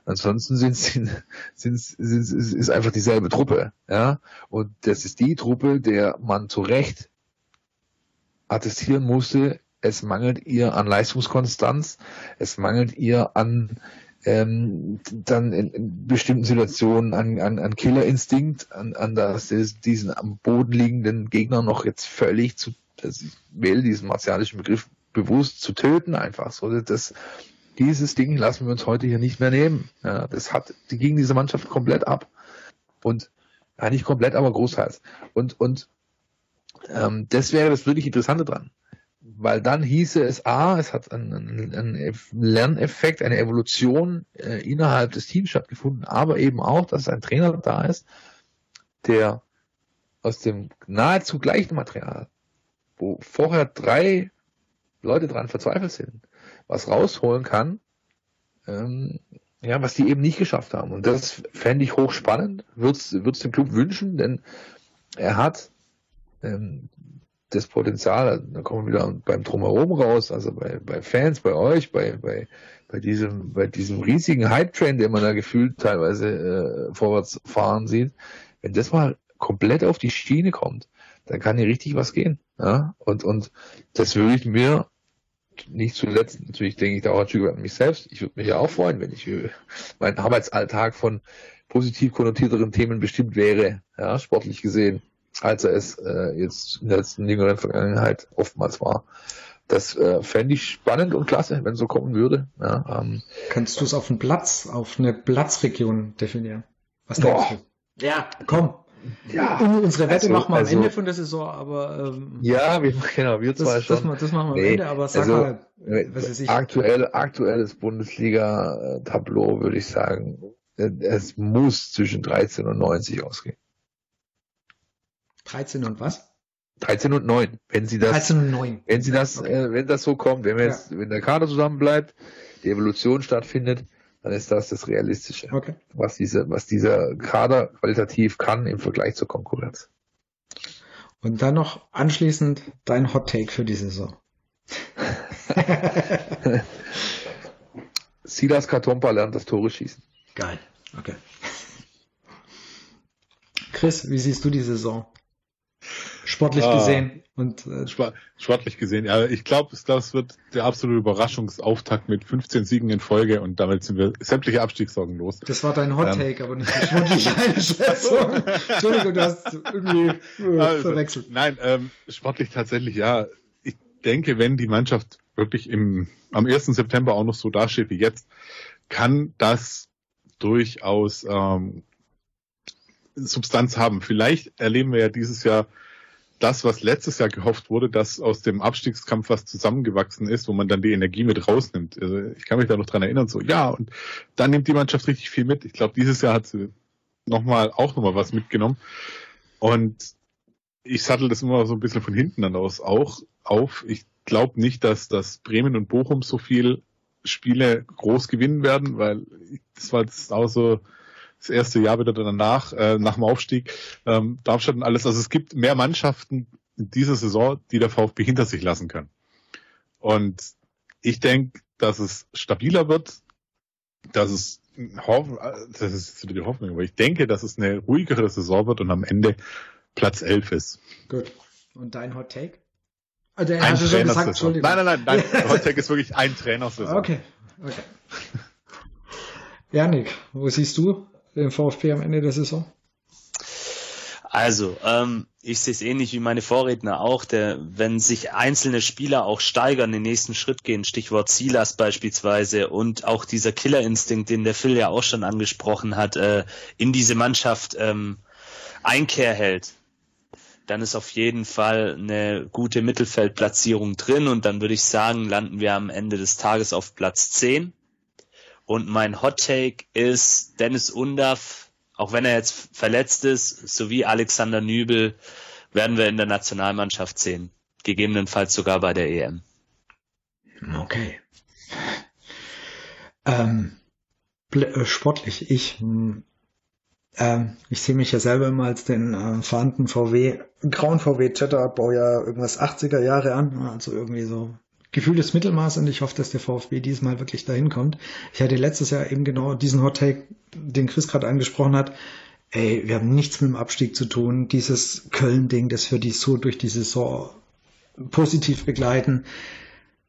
Ansonsten sind, [laughs] sind, sind, sind, ist einfach dieselbe Truppe, ja. Und das ist die Truppe, der man zu Recht attestieren musste, es mangelt ihr an Leistungskonstanz, es mangelt ihr an ähm, dann in, in bestimmten Situationen an, an, an Killerinstinkt, an, an das, diesen am Boden liegenden Gegner noch jetzt völlig zu, das, ich wähle diesen martialischen Begriff bewusst zu töten einfach. So, das, dieses Ding lassen wir uns heute hier nicht mehr nehmen. Ja, das hat, die ging diese Mannschaft komplett ab. Und, ja, nicht komplett, aber großteils. Und, und, ähm, das wäre das wirklich Interessante dran weil dann hieße es, A, es hat einen, einen Lerneffekt, eine Evolution äh, innerhalb des Teams stattgefunden, aber eben auch, dass ein Trainer da ist, der aus dem nahezu gleichen Material, wo vorher drei Leute dran verzweifelt sind, was rausholen kann, ähm, ja, was die eben nicht geschafft haben. Und das fände ich hochspannend, würde es dem Club wünschen, denn er hat ähm, das Potenzial, da kommen wir wieder beim Drumherum raus, also bei, bei Fans, bei euch, bei, bei, bei diesem, bei diesem riesigen Hype-Train, den man da gefühlt teilweise äh, vorwärts fahren sieht, wenn das mal komplett auf die Schiene kommt, dann kann hier richtig was gehen. Ja? Und, und das würde ich mir nicht zuletzt, natürlich denke ich da auch ein Stück an mich selbst. Ich würde mich ja auch freuen, wenn ich äh, mein Arbeitsalltag von positiv konnotierteren Themen bestimmt wäre, ja, sportlich gesehen, als er es äh, jetzt in der letzten jüngeren Vergangenheit oftmals war. Das äh, fände ich spannend und klasse, wenn so kommen würde. Ja, ähm, Kannst du es auf einen Platz, auf eine Platzregion definieren? Was denkst Boah. du? Ja, komm. ja, Und unsere Wette Also- machen wir am also- Ende von der Saison, aber ähm, ja, wir, [laughs] genau, wir zwei das, schon. das, das machen wir am Nee, Ende, aber sag also, mal, Äh, was weiß ich. Aktuell, aktuelles Bundesliga-Tableau würde ich sagen, äh, es muss zwischen 13 und 90 ausgehen. 13 und was? 13 und 9, wenn sie das 13 und 9. Wenn sie das, Okay. äh, wenn das so kommt, wenn wir jetzt, wenn der Kader zusammen bleibt, die Evolution stattfindet, dann ist das das Realistische, Okay. was diese, was dieser Kader qualitativ kann im Vergleich zur Konkurrenz. Und dann noch anschließend dein Hot Take für die Saison. [laughs] Silas Katompa lernt das Tore schießen. Geil. Okay. Chris, wie siehst du die Saison? Sportlich Ah. gesehen und äh, Sport- Sportlich gesehen, ja, ich glaube, es wird der absolute Überraschungsauftakt mit 15 Siegen in Folge und damit sind wir sämtliche Abstiegssorgen los. das war dein Hot Ähm. Take, aber nicht die sportliche [laughs] Einschätzung. Entschuldigung, du hast irgendwie äh, Also, verwechselt. Nein, ähm, sportlich tatsächlich, ja. Ich denke, wenn die Mannschaft wirklich im, am 1. September auch noch so dasteht wie jetzt, kann das durchaus ähm, Substanz haben. Vielleicht erleben wir ja dieses Jahr das, was letztes Jahr gehofft wurde, dass aus dem Abstiegskampf was zusammengewachsen ist, wo man dann die Energie mit rausnimmt. Also ich kann mich da noch dran erinnern, so ja, und dann nimmt die Mannschaft richtig viel mit. Ich glaube, dieses Jahr hat sie nochmal auch nochmal was mitgenommen. Und ich sattel das immer so ein bisschen von hinten dann aus auch auf. Ich glaube nicht, dass, dass Bremen und Bochum so viel Spiele groß gewinnen werden, weil das war jetzt auch so das erste Jahr wieder danach, äh, nach dem Aufstieg, ähm, Darmstadt und alles. Also es gibt mehr Mannschaften in dieser Saison, die der VfB hinter sich lassen kann. Und ich denke, dass es stabiler wird, dass es hoff- das ist die Hoffnung, aber ich denke, dass es eine ruhigere Saison wird und am Ende Platz 11 ist. Gut. Und dein Hot Take? Der Ein hast du schon gesagt. Entschuldigung. Nein, nein, nein, nein. [laughs] Hot Take ist wirklich ein Trainersaison. Okay, okay. Janik, wo siehst du den VfB am Ende der Saison? Also, ähm, ich sehe es ähnlich wie meine Vorredner auch, der, wenn sich einzelne Spieler auch steigern, den nächsten Schritt gehen, Stichwort Silas beispielsweise und auch dieser Killerinstinkt, den der Phil ja auch schon angesprochen hat, äh, in diese Mannschaft ähm, Einkehr hält, dann ist auf jeden Fall eine gute Mittelfeldplatzierung drin und dann würde ich sagen, landen wir am Ende des Tages auf Platz 10. Und mein Hot Take ist Dennis Undaff, auch wenn er jetzt verletzt ist, sowie Alexander Nübel, werden wir in der Nationalmannschaft sehen. Gegebenenfalls sogar bei der EM. Okay. Ähm, äh, sportlich, ich, hm, ähm, ich sehe mich ja selber immer als den ähm, fahrenden VW, grauen VW Jetta, Baujahr irgendwas 80er Jahre an, also irgendwie so gefühltes Mittelmaß und ich hoffe, dass der VfB diesmal wirklich dahin kommt. Ich hatte letztes Jahr eben genau diesen Hot Take, den Chris gerade angesprochen hat. Ey, wir haben nichts mit dem Abstieg zu tun. Dieses Köln-Ding, das wir die so durch die Saison positiv begleiten.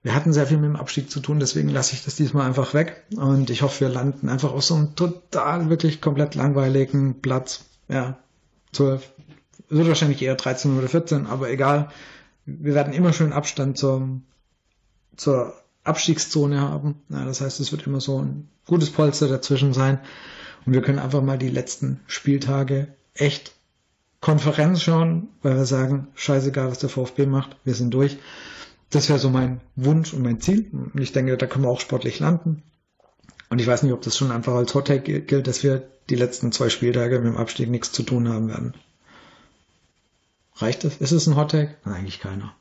Wir hatten sehr viel mit dem Abstieg zu tun, deswegen lasse ich das diesmal einfach weg. Und ich hoffe, wir landen einfach auf so einem total, wirklich komplett langweiligen Platz. Ja, 12. Wird wahrscheinlich eher 13 oder 14, aber egal. Wir werden immer schön Abstand zum, zur Abstiegszone haben. Ja, das heißt, es wird immer so ein gutes Polster dazwischen sein. Und wir können einfach mal die letzten Spieltage echt Konferenz schauen, weil wir sagen, scheißegal, was der VfB macht, wir sind durch. Das wäre so mein Wunsch und mein Ziel. Und ich denke, da können wir auch sportlich landen. Und ich weiß nicht, ob das schon einfach als Hot gilt, dass wir die letzten zwei Spieltage mit dem Abstieg nichts zu tun haben werden. Reicht das? Ist es ein Hot eigentlich keiner.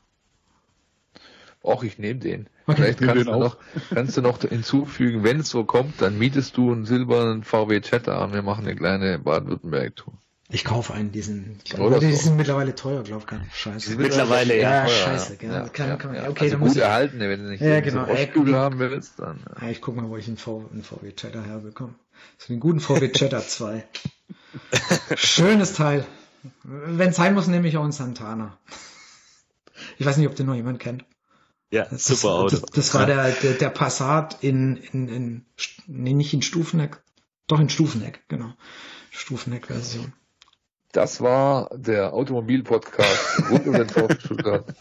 Och, ich nehme den. Okay. Vielleicht kannst den du, noch, kannst du noch hinzufügen, wenn es so kommt, dann mietest du einen silbernen VW Jetta und wir machen eine kleine Baden-Württemberg-Tour. Ich kaufe einen, diesen. Oder die so. sind mittlerweile teuer, glaub ich. Scheiße. Mittlerweile, ja. teuer, scheiße, genau. Kann- kann man- okay, also dann gut erhaltene, wenn du nicht Ja, ja, genau. so die- haben willst, dann. Ja, ich guck mal, wo ich einen, v einen VW Jetta herbekomme. So einen guten VW Jetta 2. Schönes Teil. Wenn sein muss, nehme ich auch einen Santana. Ich weiß nicht, ob den noch jemand kennt. Ja, Das, super Auto. Das, das war der, der, der Passat in, in, in, nee, nicht in Stufeneck, doch in Stufeneck, genau. Stufeneck-Version. Das war der Automobil-Podcast [laughs] rund um den VfB Stuttgart.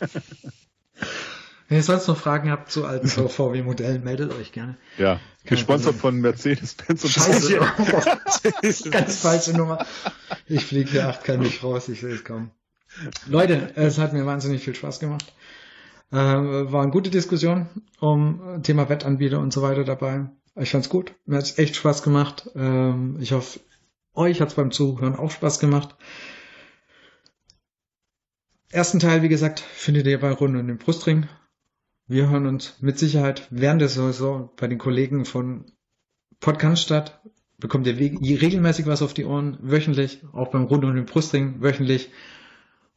Wenn ihr sonst noch Fragen habt zu alten VW-Modellen, meldet euch gerne. Ja, gesponsert von Mercedes-Benz und Scheiße. [laughs] Ganz falsche Nummer. Ich fliege hier acht kann nicht raus, ich sehe es kaum. Leute, es hat mir wahnsinnig viel Spaß gemacht. Äh, war eine gute Diskussion um Thema Wettanbieter und so weiter dabei. Ich fand's gut. Mir hat's echt Spaß gemacht. Ähm, ich hoffe, euch hat's beim Zuhören auch Spaß gemacht. Ersten Teil, wie gesagt, findet ihr bei Runde und dem Brustring. Wir hören uns mit Sicherheit während der Saison bei den Kollegen von Podcast statt. Bekommt ihr regelmäßig was auf die Ohren, wöchentlich, auch beim Runde und dem Brustring, wöchentlich.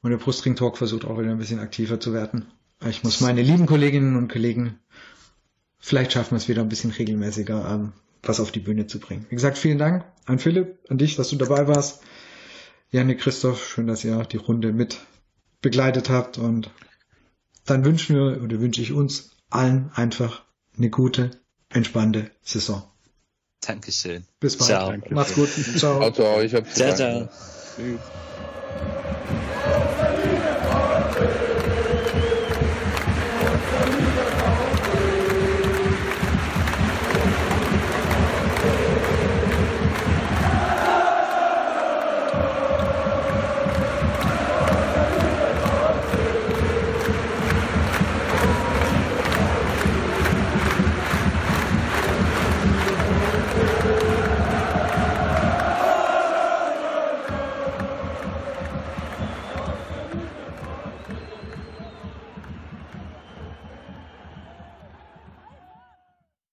Und der Brustring Talk versucht auch wieder ein bisschen aktiver zu werden. Ich muss meine lieben Kolleginnen und Kollegen, vielleicht schaffen wir es wieder ein bisschen regelmäßiger, ähm, was auf die Bühne zu bringen. Wie gesagt, vielen Dank an Philipp, an dich, dass du dabei warst. Janik, Christoph, schön, dass ihr die Runde mit begleitet habt und dann wünschen wir oder wünsche ich uns allen einfach eine gute, entspannte Saison. Dankeschön. Bis bald. Ciao. Macht's gut. Ciao. Ciao, ciao. Ich hab's Ciao. Tschüss.